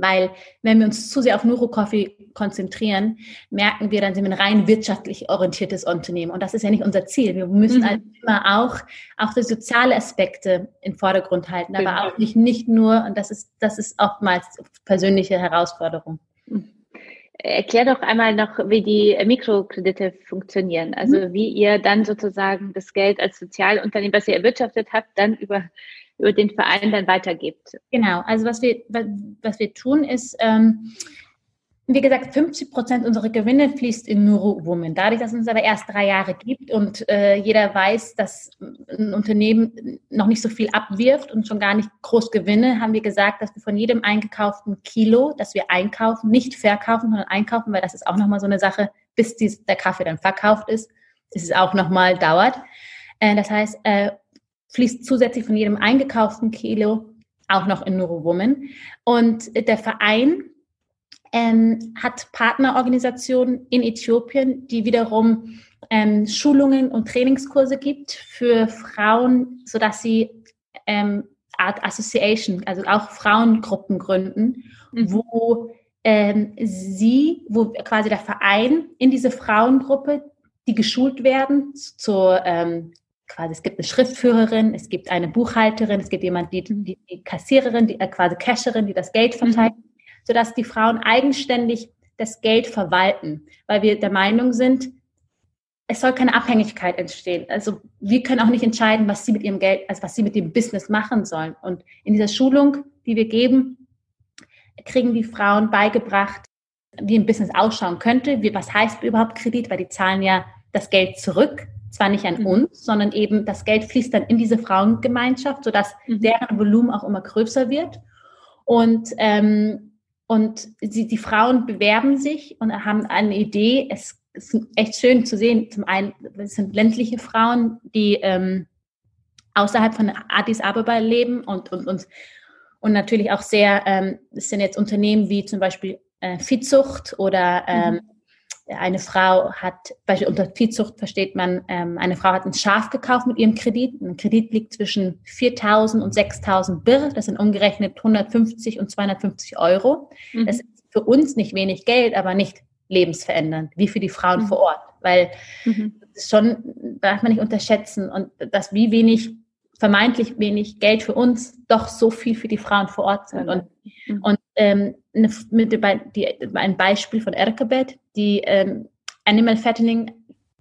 B: weil wenn wir uns zu sehr auf Neurocoffee konzentrieren, merken wir, dann sind wir ein rein wirtschaftlich orientiertes Unternehmen. Und das ist ja nicht unser Ziel. Wir müssen mhm. also immer auch, auch die soziale Aspekte in Vordergrund halten, aber auch nicht, nicht nur, und das ist, das ist oftmals persönliche Herausforderung.
A: Erklär doch einmal noch, wie die Mikrokredite funktionieren. Also mhm. wie ihr dann sozusagen das Geld als Sozialunternehmen, was ihr erwirtschaftet habt, dann über, über den Verein dann weitergibt.
B: Genau, also was wir, was wir tun ist, ähm, wie gesagt, 50 Prozent unserer Gewinne fließt in Neurowoman. Dadurch, dass es uns aber erst drei Jahre gibt und äh, jeder weiß, dass ein Unternehmen noch nicht so viel abwirft und schon gar nicht groß Gewinne, haben wir gesagt, dass wir von jedem eingekauften Kilo, das wir einkaufen, nicht verkaufen, sondern einkaufen, weil das ist auch nochmal so eine Sache, bis dies, der Kaffee dann verkauft ist, dass es auch nochmal dauert. Äh, das heißt, äh, fließt zusätzlich von jedem eingekauften Kilo auch noch in Neurowoman. Und der Verein ähm, hat Partnerorganisationen in Äthiopien, die wiederum ähm, Schulungen und Trainingskurse gibt für Frauen, sodass sie ähm, Art Association, also auch Frauengruppen gründen, mhm. wo ähm, sie, wo quasi der Verein in diese Frauengruppe, die geschult werden zur ähm, quasi, es gibt eine Schriftführerin, es gibt eine Buchhalterin, es gibt jemand, die, die, die Kassiererin, die äh, quasi Casherin, die das Geld verteilt. Mhm sodass die Frauen eigenständig das Geld verwalten, weil wir der Meinung sind, es soll keine Abhängigkeit entstehen. Also wir können auch nicht entscheiden, was sie mit ihrem Geld, also was sie mit dem Business machen sollen. Und in dieser Schulung, die wir geben, kriegen die Frauen beigebracht, wie ein Business ausschauen könnte. Wie, was heißt überhaupt Kredit? Weil die zahlen ja das Geld zurück, zwar nicht an mhm. uns, sondern eben das Geld fließt dann in diese Frauengemeinschaft, sodass mhm. deren Volumen auch immer größer wird. Und ähm, und sie, die Frauen bewerben sich und haben eine Idee. Es ist echt schön zu sehen. Zum einen, es sind ländliche Frauen, die ähm, außerhalb von Addis Ababa leben und, und, und, und natürlich auch sehr, ähm, es sind jetzt Unternehmen wie zum Beispiel äh, Viehzucht oder ähm, mhm eine Frau hat, beispielsweise unter Viehzucht versteht man, ähm, eine Frau hat ein Schaf gekauft mit ihrem Kredit. Ein Kredit liegt zwischen 4.000 und 6.000 Birr. Das sind umgerechnet 150 und 250 Euro. Mhm. Das ist für uns nicht wenig Geld, aber nicht lebensverändernd, wie für die Frauen mhm. vor Ort. Weil mhm. das ist schon, darf man nicht unterschätzen und das wie wenig vermeintlich wenig Geld für uns doch so viel für die Frauen vor Ort sind. Und, mhm. und ähm, eine, mit, die, ein Beispiel von Erkebet, die ähm, Animal Fattening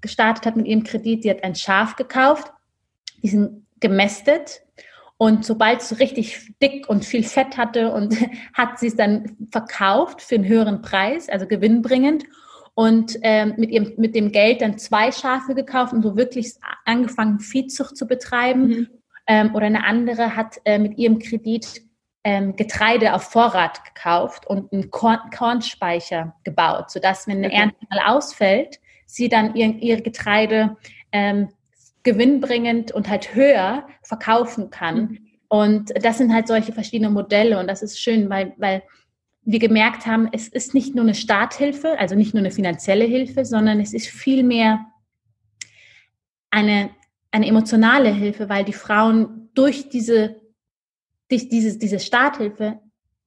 B: gestartet hat mit ihrem Kredit. Sie hat ein Schaf gekauft, die sind gemästet und sobald es richtig dick und viel Fett hatte und hat sie es dann verkauft für einen höheren Preis, also gewinnbringend und ähm, mit, ihrem, mit dem Geld dann zwei Schafe gekauft und so wirklich angefangen, Viehzucht zu betreiben. Mhm ähm, oder eine andere hat äh, mit ihrem Kredit ähm, Getreide auf Vorrat gekauft und einen Korn Kornspeicher gebaut, sodass, wenn eine. Ernte mal ausfällt, sie dann ihr, ihr Getreide ähm, gewinnbringend und halt höher verkaufen kann. Mhm. Und das sind halt solche verschiedene Modelle und das ist schön, weil, weil wir gemerkt haben, es ist nicht nur eine Starthilfe, also nicht nur eine finanzielle Hilfe, sondern es ist vielmehr eine eine emotionale Hilfe, weil die Frauen durch diese, durch diese, diese Starthilfe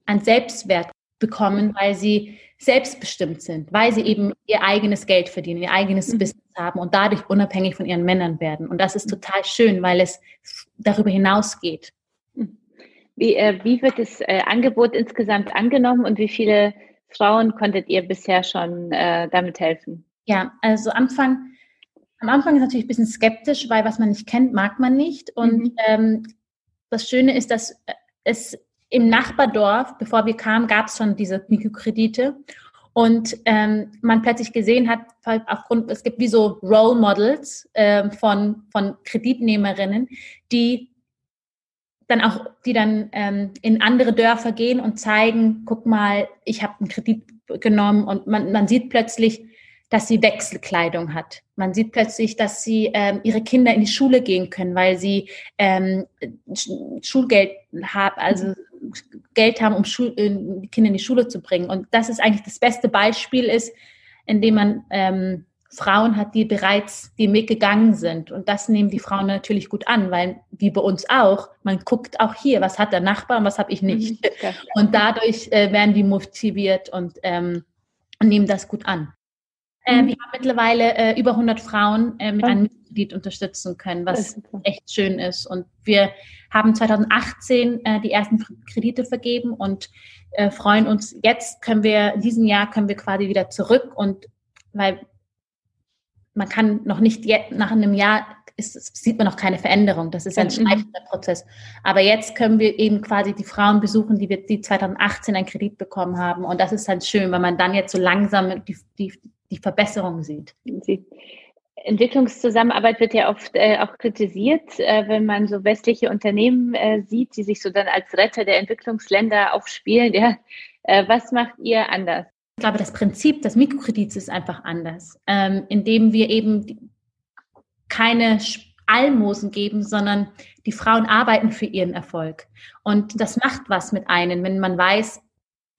B: an Selbstwert bekommen, weil sie selbstbestimmt sind, weil sie eben ihr eigenes Geld verdienen, ihr eigenes mhm. Business haben und dadurch unabhängig von ihren Männern werden. Und das ist mhm. total schön, weil es darüber hinausgeht.
A: Mhm. Wie, äh, wie wird das äh, Angebot insgesamt angenommen und wie viele Frauen konntet ihr bisher schon äh, damit helfen?
B: Ja, also Anfang am Anfang ist natürlich ein bisschen skeptisch, weil was man nicht kennt, mag man nicht. Und mhm. ähm, das Schöne ist, dass es im Nachbardorf, bevor wir kamen, gab es schon diese Mikrokredite. Und ähm, man plötzlich gesehen hat, aufgrund, es gibt wie so Role Models äh, von, von Kreditnehmerinnen, die dann auch, die dann ähm, in andere Dörfer gehen und zeigen, guck mal, ich habe einen Kredit genommen und man, man sieht plötzlich, dass sie Wechselkleidung hat. Man sieht plötzlich, dass sie ähm, ihre Kinder in die Schule gehen können, weil sie ähm, Schulgeld haben, also Geld haben, um Schul die Kinder in die Schule zu bringen. Und das ist eigentlich das beste Beispiel ist, indem man ähm, Frauen hat, die bereits den Weg gegangen sind. Und das nehmen die Frauen natürlich gut an, weil wie bei uns auch, man guckt auch hier, was hat der Nachbar und was habe ich nicht. Mhm, und dadurch äh, werden die motiviert und, ähm, und nehmen das gut an. Äh, mhm. wir haben mittlerweile äh, über 100 Frauen äh, mit einem Kredit unterstützen können, was echt schön ist. Und wir haben 2018 äh, die ersten Kredite vergeben und äh, freuen uns. Jetzt können wir, in diesem Jahr können wir quasi wieder zurück und weil man kann noch nicht jetzt, nach einem Jahr ist, sieht man noch keine Veränderung. Das ist ein mhm. schleichender Prozess. Aber jetzt können wir eben quasi die Frauen besuchen, die wir, die 2018 einen Kredit bekommen haben. Und das ist halt schön, weil man dann jetzt so langsam die, die, die Verbesserung sieht.
A: Entwicklungszusammenarbeit wird ja oft äh, auch kritisiert, äh, wenn man so westliche Unternehmen äh, sieht, die sich so dann als Retter der Entwicklungsländer aufspielen. Ja. Äh, was macht ihr anders?
B: Ich glaube, das Prinzip des Mikrokredits ist einfach anders, ähm, indem wir eben keine Almosen geben, sondern die Frauen arbeiten für ihren Erfolg. Und das macht was mit einem, wenn man weiß,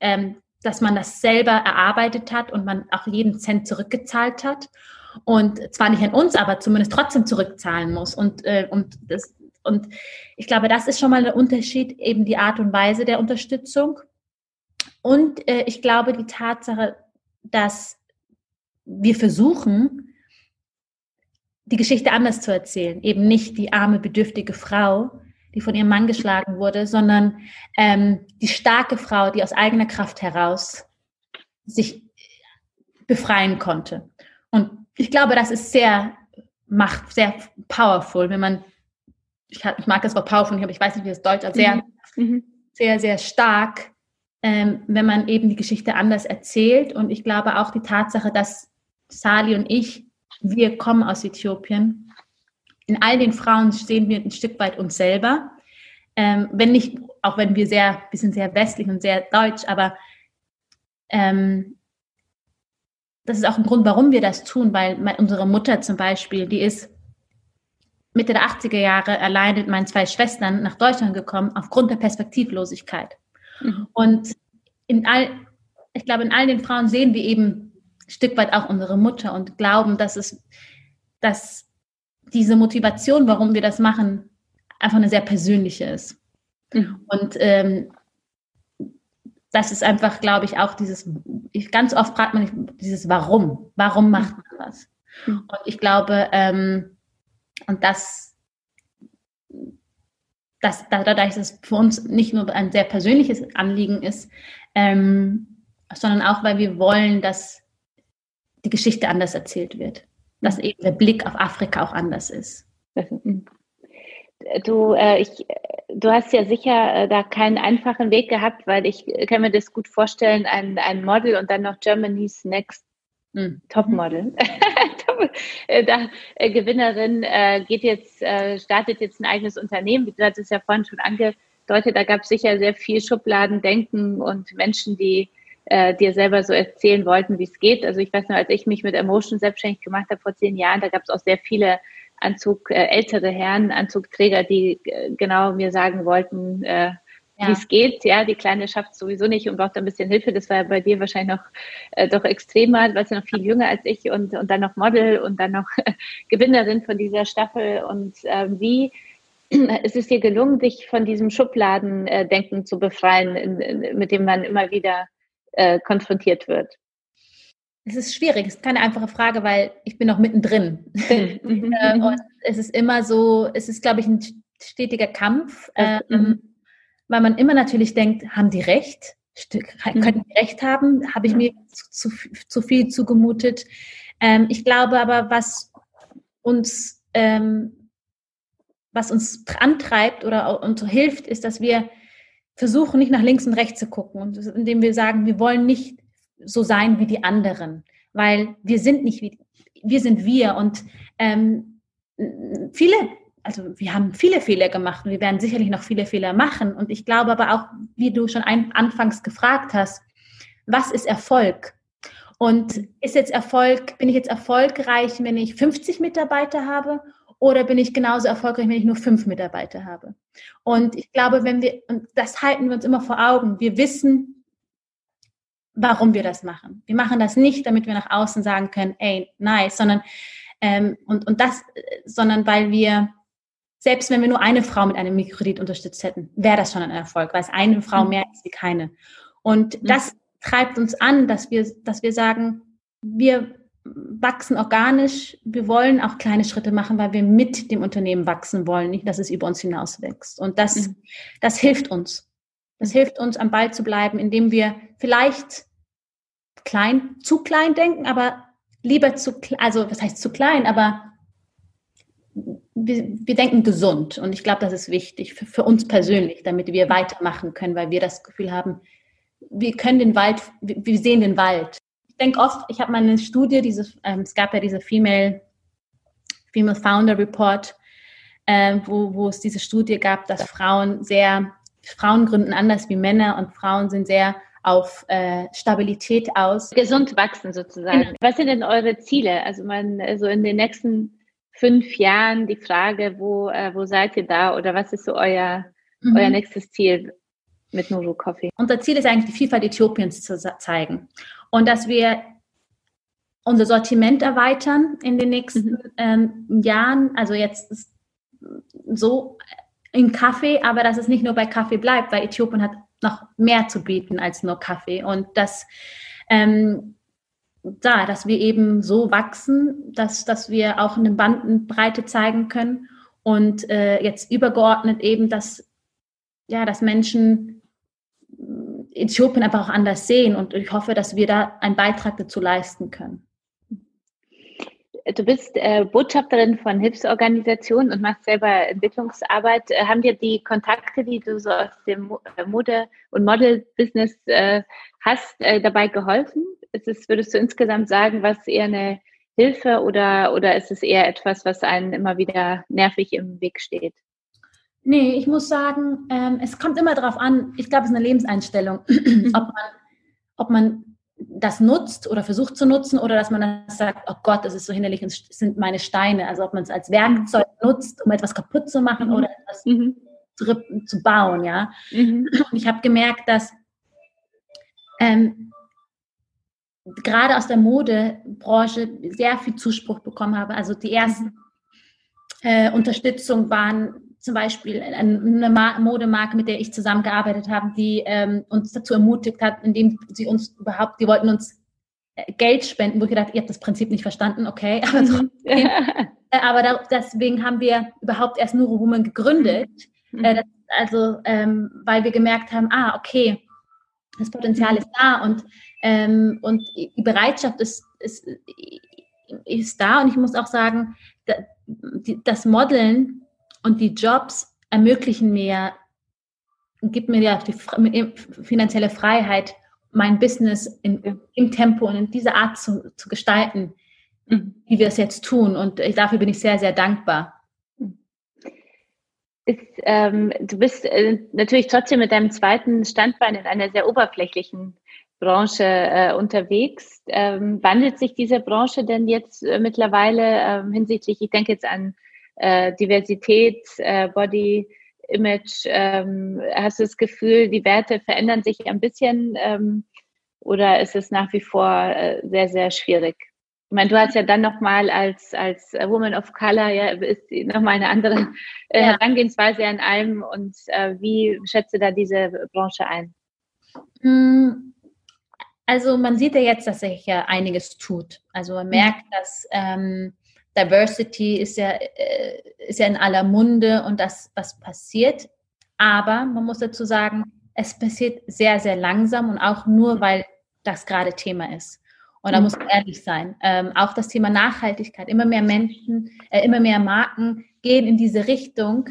B: ähm, dass man das selber erarbeitet hat und man auch jeden Cent zurückgezahlt hat. Und zwar nicht an uns, aber zumindest trotzdem zurückzahlen muss. Und, äh, und, das, und ich glaube, das ist schon mal ein Unterschied, eben die Art und Weise der Unterstützung. Und äh, ich glaube, die Tatsache, dass wir versuchen, die Geschichte anders zu erzählen. Eben nicht die arme, bedürftige Frau, die von ihrem Mann geschlagen wurde, sondern ähm, die starke Frau, die aus eigener Kraft heraus sich befreien konnte. Und ich glaube, das ist sehr macht, sehr powerful, wenn man, ich, mag das Wort powerful nicht, aber ich weiß nicht, wie das Deutsch, aber sehr, mhm. mhm. sehr, sehr stark, ähm, wenn man eben die Geschichte anders erzählt. Und ich glaube auch die Tatsache, dass Sali und ich, wir kommen aus Äthiopien, in all den Frauen sehen wir ein Stück weit uns selber. Ähm, wenn nicht, auch wenn wir sehr, wir sind sehr westlich und sehr deutsch, aber ähm, das ist auch ein Grund, warum wir das tun, weil unsere Mutter zum Beispiel, die ist Mitte der 80er Jahre allein mit meinen zwei Schwestern nach Deutschland gekommen, aufgrund der Perspektivlosigkeit. Mhm. Und in all, ich glaube, in all den Frauen sehen wir eben Stück weit auch unsere Mutter und glauben, dass es, dass diese Motivation, warum wir das machen, einfach eine sehr persönliche ist. Mhm. Und ähm, das ist einfach, glaube ich, auch dieses, ich, ganz oft fragt man dieses Warum. Warum macht man was? Mhm. Und ich glaube, ähm, und das, das, dadurch, dass es für uns nicht nur ein sehr persönliches Anliegen ist, ähm, sondern auch, weil wir wollen, dass die Geschichte anders erzählt wird dass eben der Blick auf Afrika auch anders ist.
A: Du, äh, ich, du hast ja sicher äh, da keinen einfachen Weg gehabt, weil ich kann mir das gut vorstellen, ein, ein Model und dann noch Germany's Next hm. Topmodel. Äh, da, äh, Gewinnerin äh, geht jetzt, äh, startet jetzt ein eigenes Unternehmen. Du hattest es ja vorhin schon angedeutet, da gab es sicher sehr viel Schubladendenken und Menschen, die äh, dir selber so erzählen wollten, wie es geht. Also ich weiß noch, als ich mich mit Emotion selbstständig gemacht habe vor zehn Jahren, da gab es auch sehr viele Anzug, äh, ältere Herren, Anzugträger, die äh, genau mir sagen wollten, äh, ja. wie es geht. Ja, die Kleine schafft sowieso nicht und braucht ein bisschen Hilfe. Das war ja bei dir wahrscheinlich noch äh, doch extremer, weil sie noch viel jünger als ich und, und dann noch Model und dann noch Gewinnerin von dieser Staffel. Und äh, wie ist es dir gelungen, dich von diesem Schubladendenken zu befreien, in, in, mit dem man immer wieder äh, konfrontiert wird?
B: Es ist schwierig, es ist keine einfache Frage, weil ich bin noch mittendrin. Mhm. Äh, und es ist immer so, es ist, glaube ich, ein stetiger Kampf, äh, mhm. weil man immer natürlich denkt, haben die recht? Mhm. Können die recht haben? Habe ich mir zu, zu viel zugemutet? Ähm, ich glaube aber, was uns, ähm, was uns antreibt oder uns hilft, ist, dass wir versuchen nicht nach links und rechts zu gucken und indem wir sagen, wir wollen nicht so sein wie die anderen, weil wir sind nicht wie, wir sind wir und ähm, viele, also wir haben viele Fehler gemacht und wir werden sicherlich noch viele Fehler machen und ich glaube aber auch, wie du schon ein, anfangs gefragt hast, was ist Erfolg? Und ist jetzt Erfolg, bin ich jetzt erfolgreich, wenn ich 50 Mitarbeiter habe oder bin ich genauso erfolgreich, wenn ich nur fünf Mitarbeiter habe? Und ich glaube, wenn wir, und das halten wir uns immer vor Augen, wir wissen, warum wir das machen. Wir machen das nicht, damit wir nach außen sagen können, ey, nice, sondern, ähm, und, und das, sondern weil wir, selbst wenn wir nur eine Frau mit einem Mikrokredit unterstützt hätten, wäre das schon ein Erfolg, weil es eine Frau mhm. mehr ist wie keine. Und mhm. das treibt uns an, dass wir, dass wir sagen, wir wachsen organisch. Wir wollen auch kleine Schritte machen, weil wir mit dem Unternehmen wachsen wollen, nicht, dass es über uns hinaus wächst. Und das, mhm. das hilft uns. Das hilft uns, am Ball zu bleiben, indem wir vielleicht klein, zu klein denken, aber lieber zu, also was heißt zu klein, aber wir, wir denken gesund. Und ich glaube, das ist wichtig für, für uns persönlich, damit wir weitermachen können, weil wir das Gefühl haben, wir können den Wald, wir sehen den Wald denke oft, ich habe mal eine Studie, dieses, ähm, es gab ja diese Female, Female Founder Report, äh, wo, wo es diese Studie gab, dass Frauen sehr, Frauen gründen anders wie Männer und Frauen sind sehr auf äh, Stabilität aus.
A: Gesund wachsen sozusagen. Genau. Was sind denn eure Ziele? Also man, also in den nächsten fünf Jahren die Frage, wo, äh, wo seid ihr da oder was ist so euer, mhm. euer nächstes Ziel mit Nuru Coffee?
B: Unser Ziel ist eigentlich, die Vielfalt Äthiopiens zu zeigen und dass wir unser Sortiment erweitern in den nächsten mhm. ähm, Jahren. Also jetzt so in Kaffee, aber dass es nicht nur bei Kaffee bleibt, weil Äthiopien hat noch mehr zu bieten als nur Kaffee. Und dass, ähm, da, dass wir eben so wachsen, dass, dass wir auch eine Bandenbreite zeigen können und äh, jetzt übergeordnet eben, dass, ja, dass Menschen Äthiopien einfach auch anders sehen und ich hoffe, dass wir da einen Beitrag dazu leisten können.
A: Du bist äh, Botschafterin von Hilfsorganisationen und machst selber Entwicklungsarbeit. Äh, haben dir die Kontakte, die du so aus dem äh, Mode- und Model-Business äh, hast, äh, dabei geholfen? Ist es, würdest du insgesamt sagen, was eher eine Hilfe oder, oder ist es eher etwas, was einen immer wieder nervig im Weg steht?
B: Nee, ich muss sagen, ähm, es kommt immer darauf an, ich glaube, es ist eine Lebenseinstellung, ob, man, ob man das nutzt oder versucht zu nutzen oder dass man dann sagt, oh Gott, das ist so hinderlich und sind meine Steine. Also ob man es als Werkzeug nutzt, um etwas kaputt zu machen mhm. oder etwas mhm. zu, bauen, ja. Mhm. Ich habe gemerkt, dass ähm, gerade aus der Modebranche sehr viel Zuspruch bekommen habe. Also die ersten äh, Unterstützung waren zum Beispiel eine Modemarke, mit der ich zusammengearbeitet habe, die ähm, uns dazu ermutigt hat, indem sie uns überhaupt, die wollten uns äh, Geld spenden, wo ich gedacht, ihr habt das Prinzip nicht verstanden, okay, aber, so, äh, aber da, deswegen haben wir überhaupt erst Nuro Woman gegründet, mhm. äh, das, also ähm, weil wir gemerkt haben, ah, okay, das Potenzial ist da und, ähm, und die Bereitschaft ist, ist, ist da. Und ich muss auch sagen, das Modeln und die Jobs ermöglichen mir, gibt mir ja die finanzielle Freiheit, mein Business in, im Tempo und in dieser Art zu, zu gestalten, mhm. wie wir es jetzt tun. Und dafür bin ich sehr, sehr dankbar.
A: Ist, ähm, du bist äh, natürlich trotzdem mit deinem zweiten Standbein in einer sehr oberflächlichen Branche äh, unterwegs. Ähm, wandelt sich diese Branche denn jetzt äh, mittlerweile ähm, hinsichtlich, ich denke jetzt an äh, Diversität, äh, Body, Image? Ähm, hast du das Gefühl, die Werte verändern sich ein bisschen ähm, oder ist es nach wie vor äh, sehr, sehr schwierig? Ich meine, du hast ja dann nochmal als, als Woman of Color, ja, ist nochmal eine andere äh. Herangehensweise an allem und äh, wie schätzt du da diese Branche ein?
B: Hm, also man sieht ja jetzt, dass sich ja einiges tut. Also man merkt, dass ähm, Diversity ist ja, äh, ist ja in aller Munde und das, was passiert. Aber man muss dazu sagen, es passiert sehr, sehr langsam und auch nur, weil das gerade Thema ist. Und da muss man ehrlich sein. Ähm, auch das Thema Nachhaltigkeit. Immer mehr Menschen, äh, immer mehr Marken gehen in diese Richtung.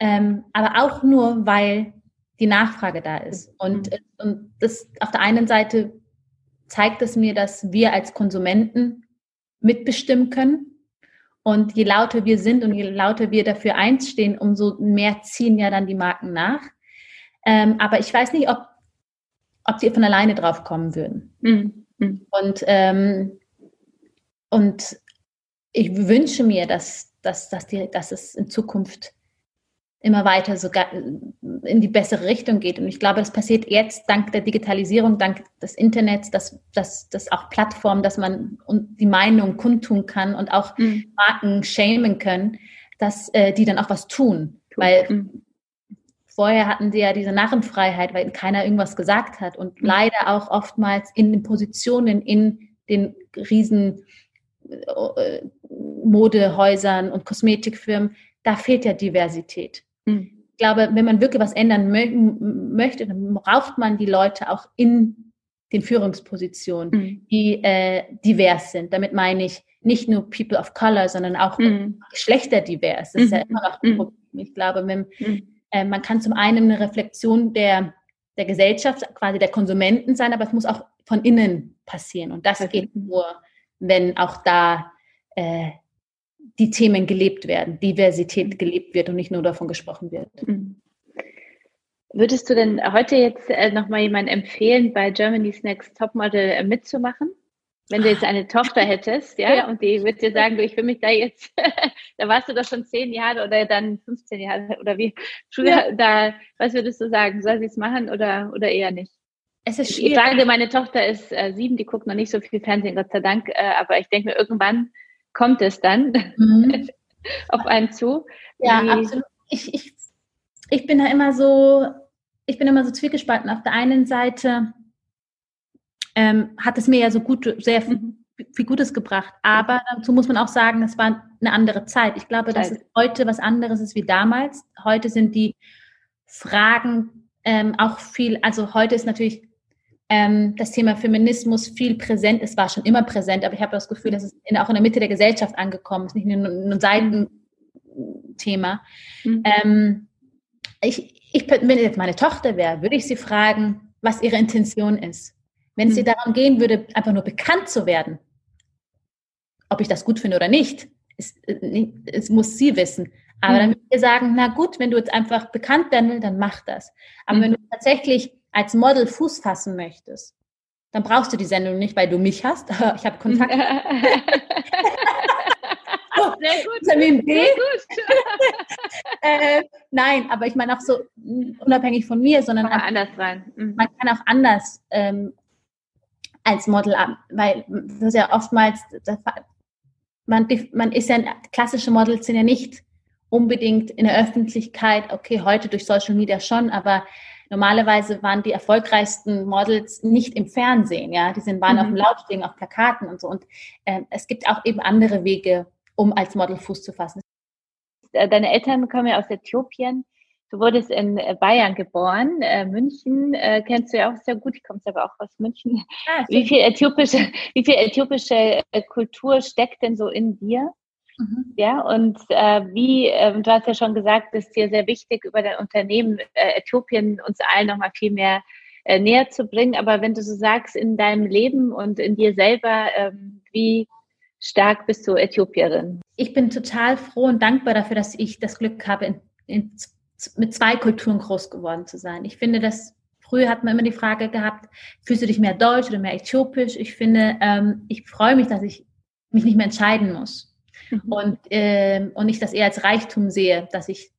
B: Ähm, aber auch nur, weil die Nachfrage da ist. Und, mhm. und das auf der einen Seite zeigt es mir, dass wir als Konsumenten mitbestimmen können. Und je lauter wir sind und je lauter wir dafür einstehen, umso mehr ziehen ja dann die Marken nach. Ähm, aber ich weiß nicht, ob, ob sie von alleine drauf kommen würden. Mhm. Und, ähm, und ich wünsche mir, dass, dass, dass, die, dass es in Zukunft immer weiter sogar in die bessere Richtung geht. Und ich glaube, das passiert jetzt dank der Digitalisierung, dank des Internets, dass, dass, dass auch Plattformen, dass man die Meinung kundtun kann und auch mhm. Marken shamen können, dass äh, die dann auch was tun. Weil mhm. vorher hatten sie ja diese Narrenfreiheit, weil keiner irgendwas gesagt hat und mhm. leider auch oftmals in den Positionen in den riesen äh, Modehäusern und Kosmetikfirmen, da fehlt ja Diversität. Mhm. Ich glaube, wenn man wirklich was ändern mö möchte, dann braucht man die Leute auch in den Führungspositionen, mhm. die äh, divers sind. Damit meine ich nicht nur People of Color, sondern auch mhm. geschlechterdivers. Das ist ja mhm. immer noch ein mhm. Problem. Ich glaube, wenn, mhm. äh, man kann zum einen eine Reflexion der, der Gesellschaft, quasi der Konsumenten sein, aber es muss auch von innen passieren. Und das okay. geht nur, wenn auch da äh, die Themen gelebt werden, Diversität gelebt wird und nicht nur davon gesprochen wird. Mhm.
A: Würdest du denn heute jetzt äh, nochmal jemanden empfehlen, bei Germany's Next Topmodel äh, mitzumachen? Wenn du jetzt eine Tochter hättest, ja, ja. und die würde dir sagen, du, ich will mich da jetzt, da warst du doch schon zehn Jahre oder dann 15 Jahre oder wie früher ja. da, was würdest du sagen? Soll sie es machen oder, oder eher nicht? Es ist schwierig. Ich sage, meine Tochter ist äh, sieben, die guckt noch nicht so viel Fernsehen, Gott sei Dank, äh, aber ich denke mir, irgendwann kommt es dann mhm. auf einen zu.
B: Ja, absolut. Ich, ich, ich bin da immer so, ich bin immer so zwiegespalten. Auf der einen Seite ähm, hat es mir ja so gut, sehr mhm. viel Gutes gebracht. Aber dazu muss man auch sagen, es war eine andere Zeit. Ich glaube, Zeit. dass es heute was anderes ist wie damals. Heute sind die Fragen ähm, auch viel, also heute ist natürlich ähm, das Thema Feminismus viel präsent. Es war schon immer präsent, aber ich habe das Gefühl, dass es in, auch in der Mitte der Gesellschaft angekommen ist, nicht nur ein Seitenthema. Mhm. Ähm, ich, ich, wenn jetzt meine Tochter wäre, würde ich sie fragen, was ihre Intention ist. Wenn es mhm. ihr darum gehen würde, einfach nur bekannt zu werden, ob ich das gut finde oder nicht, es, äh, es muss sie wissen. Aber mhm. dann würde ich sagen, na gut, wenn du jetzt einfach bekannt werden willst, dann mach das. Aber mhm. wenn du tatsächlich als Model Fuß fassen möchtest, dann brauchst du die Sendung nicht, weil du mich hast. Ich habe Kontakt. sehr gut. Vitamin B. Sehr gut. äh, nein, aber ich meine auch so unabhängig von mir, sondern
A: auch anders rein.
B: Mhm. Man kann auch anders ähm, als Model ab, weil das ist ja oftmals man, man ist ja klassische Models sind ja nicht unbedingt in der Öffentlichkeit. Okay, heute durch Social Media schon, aber Normalerweise waren die erfolgreichsten Models nicht im Fernsehen, ja, die sind, waren mhm. auf dem Lautstegen, auf Plakaten und so. Und äh, es gibt auch eben andere Wege, um als Model Fuß zu fassen.
A: Äh, deine Eltern kommen ja aus Äthiopien. Du wurdest in äh, Bayern geboren, äh, München äh, kennst du ja auch sehr gut. Ich komme aber auch aus München. Ah, wie viel äthiopische, wie viel äthiopische äh, Kultur steckt denn so in dir? Mhm. Ja, und äh, wie, äh, du hast ja schon gesagt, es ist dir sehr wichtig, über dein Unternehmen äh, Äthiopien uns allen nochmal viel mehr äh, näher zu bringen. Aber wenn du so sagst, in deinem Leben und in dir selber, ähm, wie stark bist du Äthiopierin?
B: Ich bin total froh und dankbar dafür, dass ich das Glück habe, in, in, mit zwei Kulturen groß geworden zu sein. Ich finde, dass früher hat man immer die Frage gehabt, fühlst du dich mehr deutsch oder mehr äthiopisch? Ich finde, ähm, ich freue mich, dass ich mich nicht mehr entscheiden muss. Mhm. Und, äh, und ich das eher als Reichtum sehe, dass ich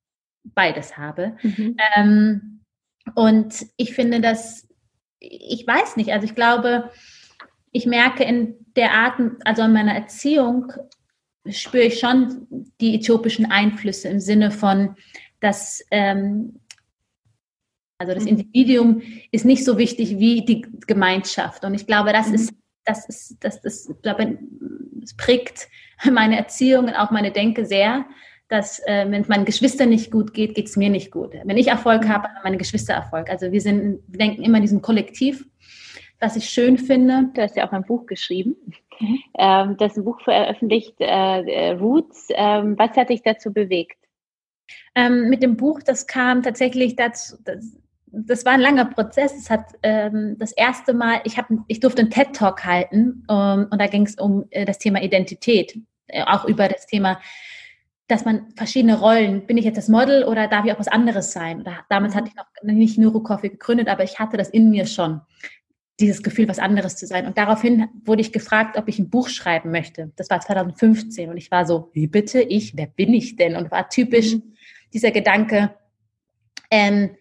B: beides habe. Mhm. Ähm, und ich finde das, ich weiß nicht, also ich glaube, ich merke in der Art, also in meiner Erziehung, spüre ich schon die äthiopischen Einflüsse im Sinne von, dass ähm, also das mhm. Individuum ist nicht so wichtig wie die Gemeinschaft. Und ich glaube, das mhm. ist, das ist, das, das, glaube, das prägt meine Erziehung und auch meine Denke sehr, dass äh, wenn es meinen Geschwistern nicht gut geht, geht es mir nicht gut. Wenn ich Erfolg habe, haben meine Geschwister Erfolg. Also wir sind, wir denken immer in diesem Kollektiv, was ich schön finde.
A: Du hast ja auch ein Buch geschrieben. Mhm. Ähm, das ist ein Buch veröffentlicht, äh, äh, Roots. Ähm, was hat dich dazu bewegt?
B: Ähm, mit dem Buch, das kam tatsächlich dazu, das, das war ein langer Prozess. Es hat ähm, das erste Mal, ich, hab, ich durfte einen TED-Talk halten ähm, und da ging es um äh, das Thema Identität, äh, auch über das Thema, dass man verschiedene Rollen, bin ich jetzt das Model oder darf ich auch was anderes sein? Oder damals hatte ich noch nicht Neurocoffee gegründet, aber ich hatte das in mir schon, dieses Gefühl, was anderes zu sein. Und daraufhin wurde ich gefragt, ob ich ein Buch schreiben möchte. Das war 2015 und ich war so, wie bitte ich, wer bin ich denn? Und war typisch mhm. dieser Gedanke, ähm,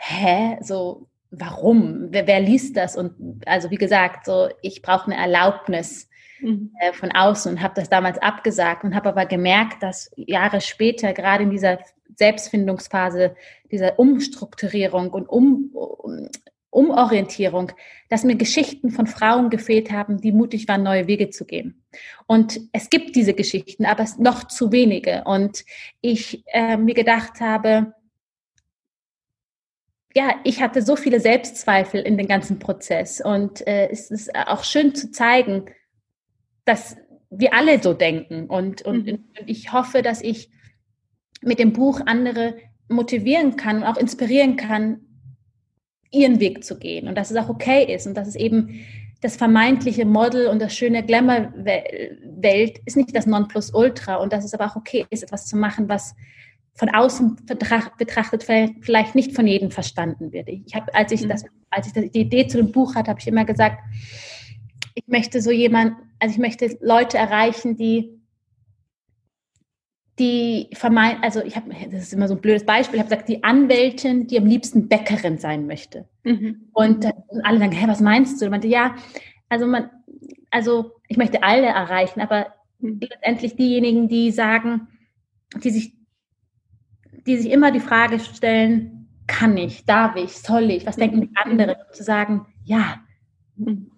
B: hä, so, warum? Wer, wer liest das? Und also wie gesagt, so, ich brauche eine Erlaubnis mhm. äh, von außen und habe das damals abgesagt und habe aber gemerkt, dass Jahre später, gerade in dieser Selbstfindungsphase, dieser Umstrukturierung und um, um Umorientierung, dass mir Geschichten von Frauen gefehlt haben, die mutig waren, neue Wege zu gehen. Und es gibt diese Geschichten, aber es noch zu wenige. Und ich äh, mir gedacht habe, ja, ich hatte so viele Selbstzweifel in den ganzen Prozess. Und äh, es ist auch schön zu zeigen, dass wir alle so denken. Und, und, mhm. und ich hoffe, dass ich mit dem Buch andere motivieren kann und auch inspirieren kann, ihren Weg zu gehen und dass es auch okay ist und dass es eben das vermeintliche Model und das schöne Glamour-Welt ist nicht das Nonplusultra und dass es aber auch okay ist, etwas zu machen, was von außen betrachtet vielleicht nicht von jedem verstanden wird. Ich habe, als ich mhm. das, als ich die Idee zu dem Buch hatte, habe ich immer gesagt, ich möchte so jemand, also ich möchte Leute erreichen, die die vermeint, also ich habe, das ist immer so ein blödes Beispiel, ich habe gesagt, die Anwältin, die am liebsten Bäckerin sein möchte. Mhm. Und, und alle sagen, hä, was meinst du? Und meinte, ja, also man, also ich möchte alle erreichen, aber mhm. letztendlich diejenigen, die sagen, die sich, die sich immer die Frage stellen, kann ich, darf ich, soll ich, was denken die anderen, zu sagen, ja,
A: mhm.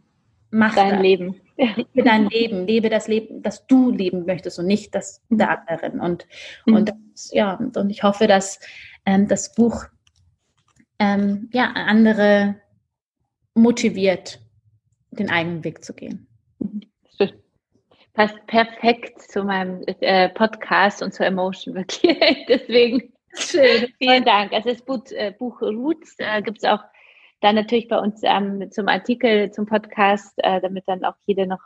A: mach dein das. Leben.
B: Lebe dein Leben, lebe das Leben, das du leben möchtest und nicht das der anderen. Und, mhm. und das, ja, und ich hoffe, dass ähm, das Buch ähm, ja, andere motiviert, den eigenen Weg zu gehen.
A: Passt perfekt zu meinem äh, Podcast und zur Emotion wirklich. Deswegen Schön. vielen Dank. Also das Buch, äh, Buch Roots äh, gibt es auch dann natürlich bei uns ähm, zum Artikel, zum Podcast, äh, damit dann auch jeder noch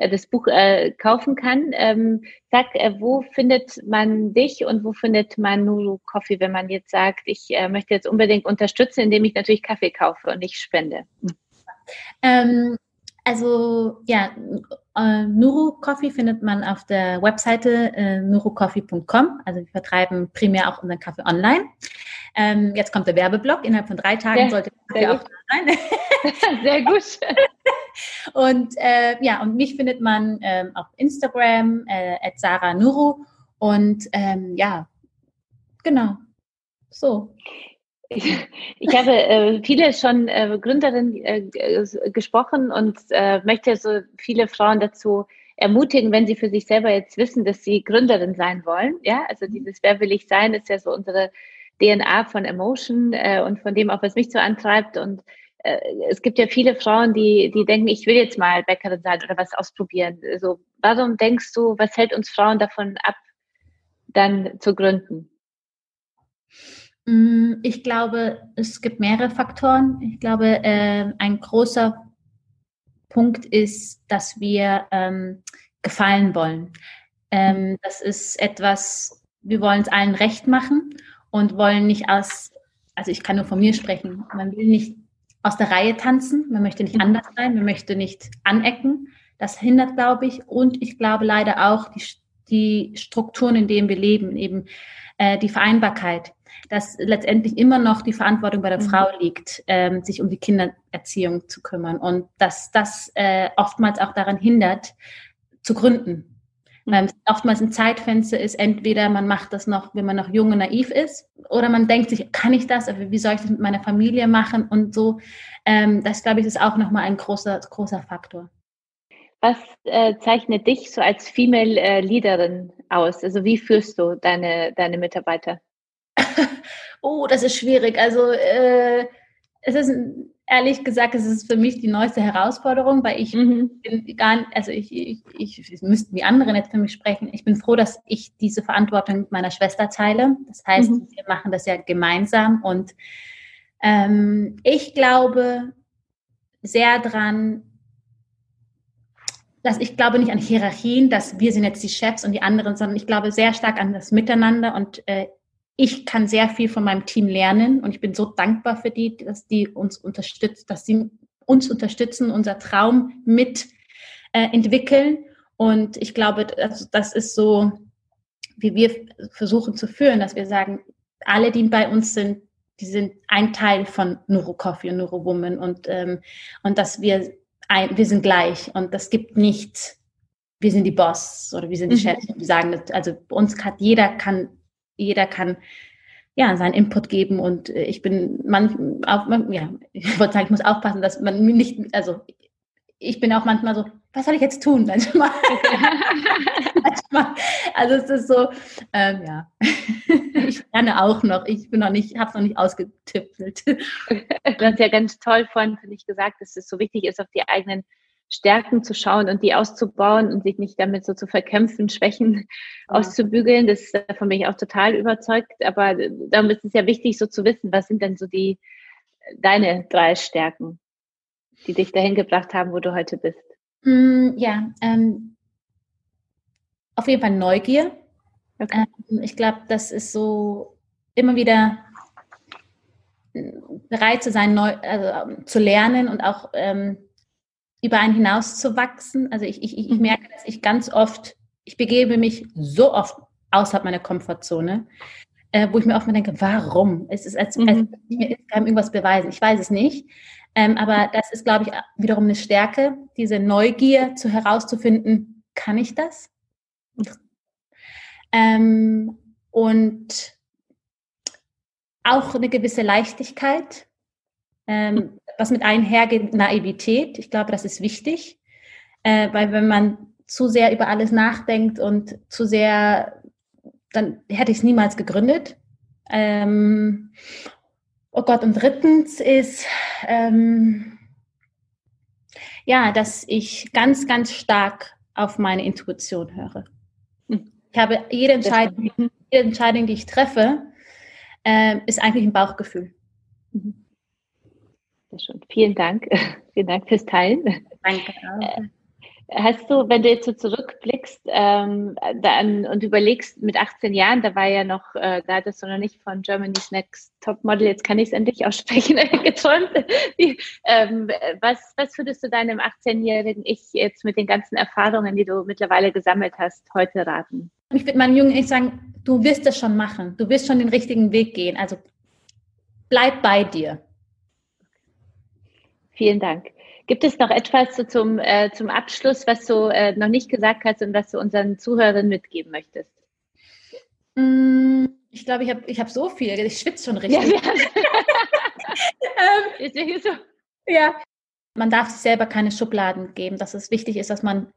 A: äh, das Buch äh, kaufen kann. Ähm, sag, äh, wo findet man dich und wo findet man Nuru Coffee, wenn man jetzt sagt, ich möchte jetzt unbedingt unterstützen, indem ich natürlich Kaffee kaufe und nicht spende?
B: Ähm, also ja, äh, Nuru Coffee findet man auf der Webseite äh, nurucoffee.com. Also wir vertreiben primär auch unseren Kaffee online. Ähm, jetzt kommt der Werbeblock. Innerhalb von drei Tagen ja, sollte der auch da sein.
A: sehr gut.
B: und äh, ja, und mich findet man ähm, auf Instagram äh, at Sarah Nuru. Und ähm, ja, genau. So.
A: Ich, ich habe äh, viele schon äh, Gründerinnen äh, gesprochen und äh, möchte so viele Frauen dazu ermutigen, wenn sie für sich selber jetzt wissen, dass sie Gründerin sein wollen. Ja, also dieses Wer will ich sein ist ja so unsere DNA von Emotion äh, und von dem auch, was mich so antreibt. Und äh, es gibt ja viele Frauen, die, die denken, ich will jetzt mal Bäckerin sein oder was ausprobieren. Also, warum denkst du, was hält uns Frauen davon ab, dann zu gründen?
B: Mm, ich glaube, es gibt mehrere Faktoren. Ich glaube, äh, ein großer Punkt ist, dass wir ähm, gefallen wollen. Ähm, das ist etwas, wir wollen es allen recht machen und wollen nicht aus, also ich kann nur von mir sprechen, man will nicht aus der Reihe tanzen, man möchte nicht anders sein, man möchte nicht anecken. Das hindert, glaube ich. Und ich glaube leider auch die, die Strukturen, in denen wir leben, eben äh, die Vereinbarkeit, dass letztendlich immer noch die Verantwortung bei der mhm. Frau liegt, ähm, sich um die Kindererziehung zu kümmern und dass das äh, oftmals auch daran hindert, zu gründen. Weil oftmals ein Zeitfenster ist, entweder man macht das noch, wenn man noch jung und naiv ist, oder man denkt sich, kann ich das, aber wie soll ich das mit meiner Familie machen und so. Ähm, das, glaube ich, ist auch nochmal ein großer, großer Faktor.
A: Was äh, zeichnet dich so als Female äh, Leaderin aus? Also wie führst du deine, deine Mitarbeiter?
B: oh, das ist schwierig. Also äh, es ist ehrlich gesagt, es ist für mich die neueste Herausforderung, weil ich mhm. bin gar nicht, also ich, ich, ich, ich müssten die anderen jetzt für mich sprechen. Ich bin froh, dass ich diese Verantwortung mit meiner Schwester teile. Das heißt, mhm. wir machen das ja gemeinsam und ähm, ich glaube sehr dran, dass ich glaube nicht an Hierarchien, dass wir sind jetzt die Chefs und die anderen, sondern ich glaube sehr stark an das Miteinander und äh, ich kann sehr viel von meinem Team lernen und ich bin so dankbar für die, dass die uns unterstützt, dass sie uns unterstützen, unser Traum mit äh, entwickeln. Und ich glaube, das, das ist so, wie wir versuchen zu führen, dass wir sagen, alle, die bei uns sind, die sind ein Teil von Neuro Coffee und Neuro Woman und, ähm, und dass wir ein, wir sind gleich und das gibt nicht, wir sind die Boss oder wir sind die mhm. Chefs. Wir sagen, also uns kann jeder kann jeder kann ja, seinen Input geben und äh, ich bin man, auch, ja, ich wollte sagen, ich muss aufpassen, dass man nicht, also ich bin auch manchmal so, was soll ich jetzt tun? Manchmal. manchmal. Also es ist so, ähm, ja. ich lerne auch noch. Ich bin noch nicht, habe es noch nicht ausgetüftelt.
A: du hast ja ganz toll vorhin, finde ich, gesagt, dass es so wichtig ist, auf die eigenen Stärken zu schauen und die auszubauen und sich nicht damit so zu verkämpfen, Schwächen ja. auszubügeln. Das, davon bin ich auch total überzeugt. Aber darum ist es ja wichtig, so zu wissen, was sind denn so die deine drei Stärken, die dich dahin gebracht haben, wo du heute bist.
B: Mm, ja, ähm, auf jeden Fall Neugier. Okay. Ähm, ich glaube, das ist so immer wieder bereit zu sein, neu, also, zu lernen und auch ähm, über einen hinaus zu wachsen. Also ich, ich, ich mhm. merke, dass ich ganz oft, ich begebe mich so oft außerhalb meiner Komfortzone, äh, wo ich mir oft mal denke, warum? Es ist, als, mhm. als mir kann irgendwas beweisen. Ich weiß es nicht. Ähm, aber das ist, glaube ich, wiederum eine Stärke, diese Neugier zu herauszufinden, kann ich das? Ähm, und auch eine gewisse Leichtigkeit, ähm, was mit einhergeht, Naivität. Ich glaube, das ist wichtig, äh, weil wenn man zu sehr über alles nachdenkt und zu sehr, dann hätte ich es niemals gegründet. Ähm, oh Gott, und drittens ist, ähm, ja, dass ich ganz, ganz stark auf meine Intuition höre. Ich habe jede Entscheidung, jede Entscheidung die ich treffe, äh, ist eigentlich ein Bauchgefühl.
A: Mhm. Sehr schön. Vielen Dank. Vielen Dank fürs Teilen.
B: Danke.
A: Äh, hast du, wenn du jetzt so zurückblickst ähm, dann, und überlegst, mit 18 Jahren, da war ja noch, äh, da hattest du noch nicht von Germany's Next Top Model, jetzt kann ich es endlich aussprechen, geträumt. ähm, was, was würdest du deinem 18-jährigen Ich jetzt mit den ganzen Erfahrungen, die du mittlerweile gesammelt hast, heute raten?
B: Ich würde meinen Jungen echt sagen, du wirst es schon machen. Du wirst schon den richtigen Weg gehen. Also bleib bei dir.
A: Vielen Dank. Gibt es noch etwas so zum, äh, zum Abschluss, was du äh, noch nicht gesagt hast und was du unseren Zuhörern mitgeben möchtest?
B: Mm, ich glaube, ich habe ich hab so viel. Ich schwitze schon richtig. Ja, ähm, so. ja. Man darf sich selber keine Schubladen geben, dass es wichtig ist, dass man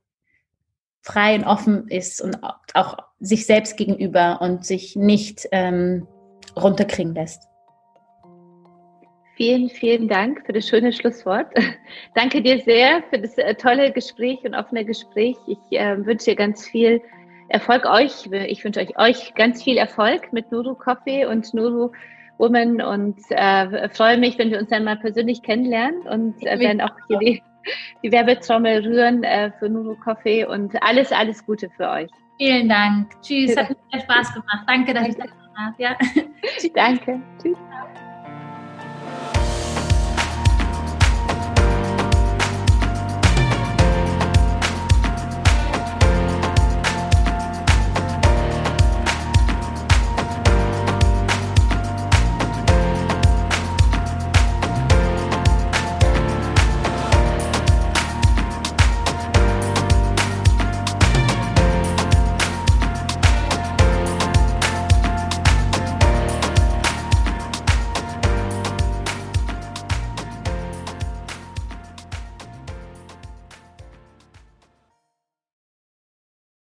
B: frei und offen ist und auch sich selbst gegenüber und sich nicht ähm, runterkriegen lässt.
A: Vielen, vielen Dank für das schöne Schlusswort. Danke dir sehr für das äh, tolle Gespräch und offene Gespräch. Ich äh, wünsche dir ganz viel Erfolg euch. Ich wünsche euch, euch ganz viel Erfolg mit Nuru Coffee und Nuru Woman und äh, freue mich, wenn wir uns dann mal persönlich kennenlernen und äh, werden auch hier die die Werbetrommel rühren äh, für Nuru Coffee und alles, alles Gute für euch.
B: Vielen Dank. Tschüss, hat mir Spaß gemacht. Danke, dass Danke. ich da war. Ja.
A: Danke. Tschüss.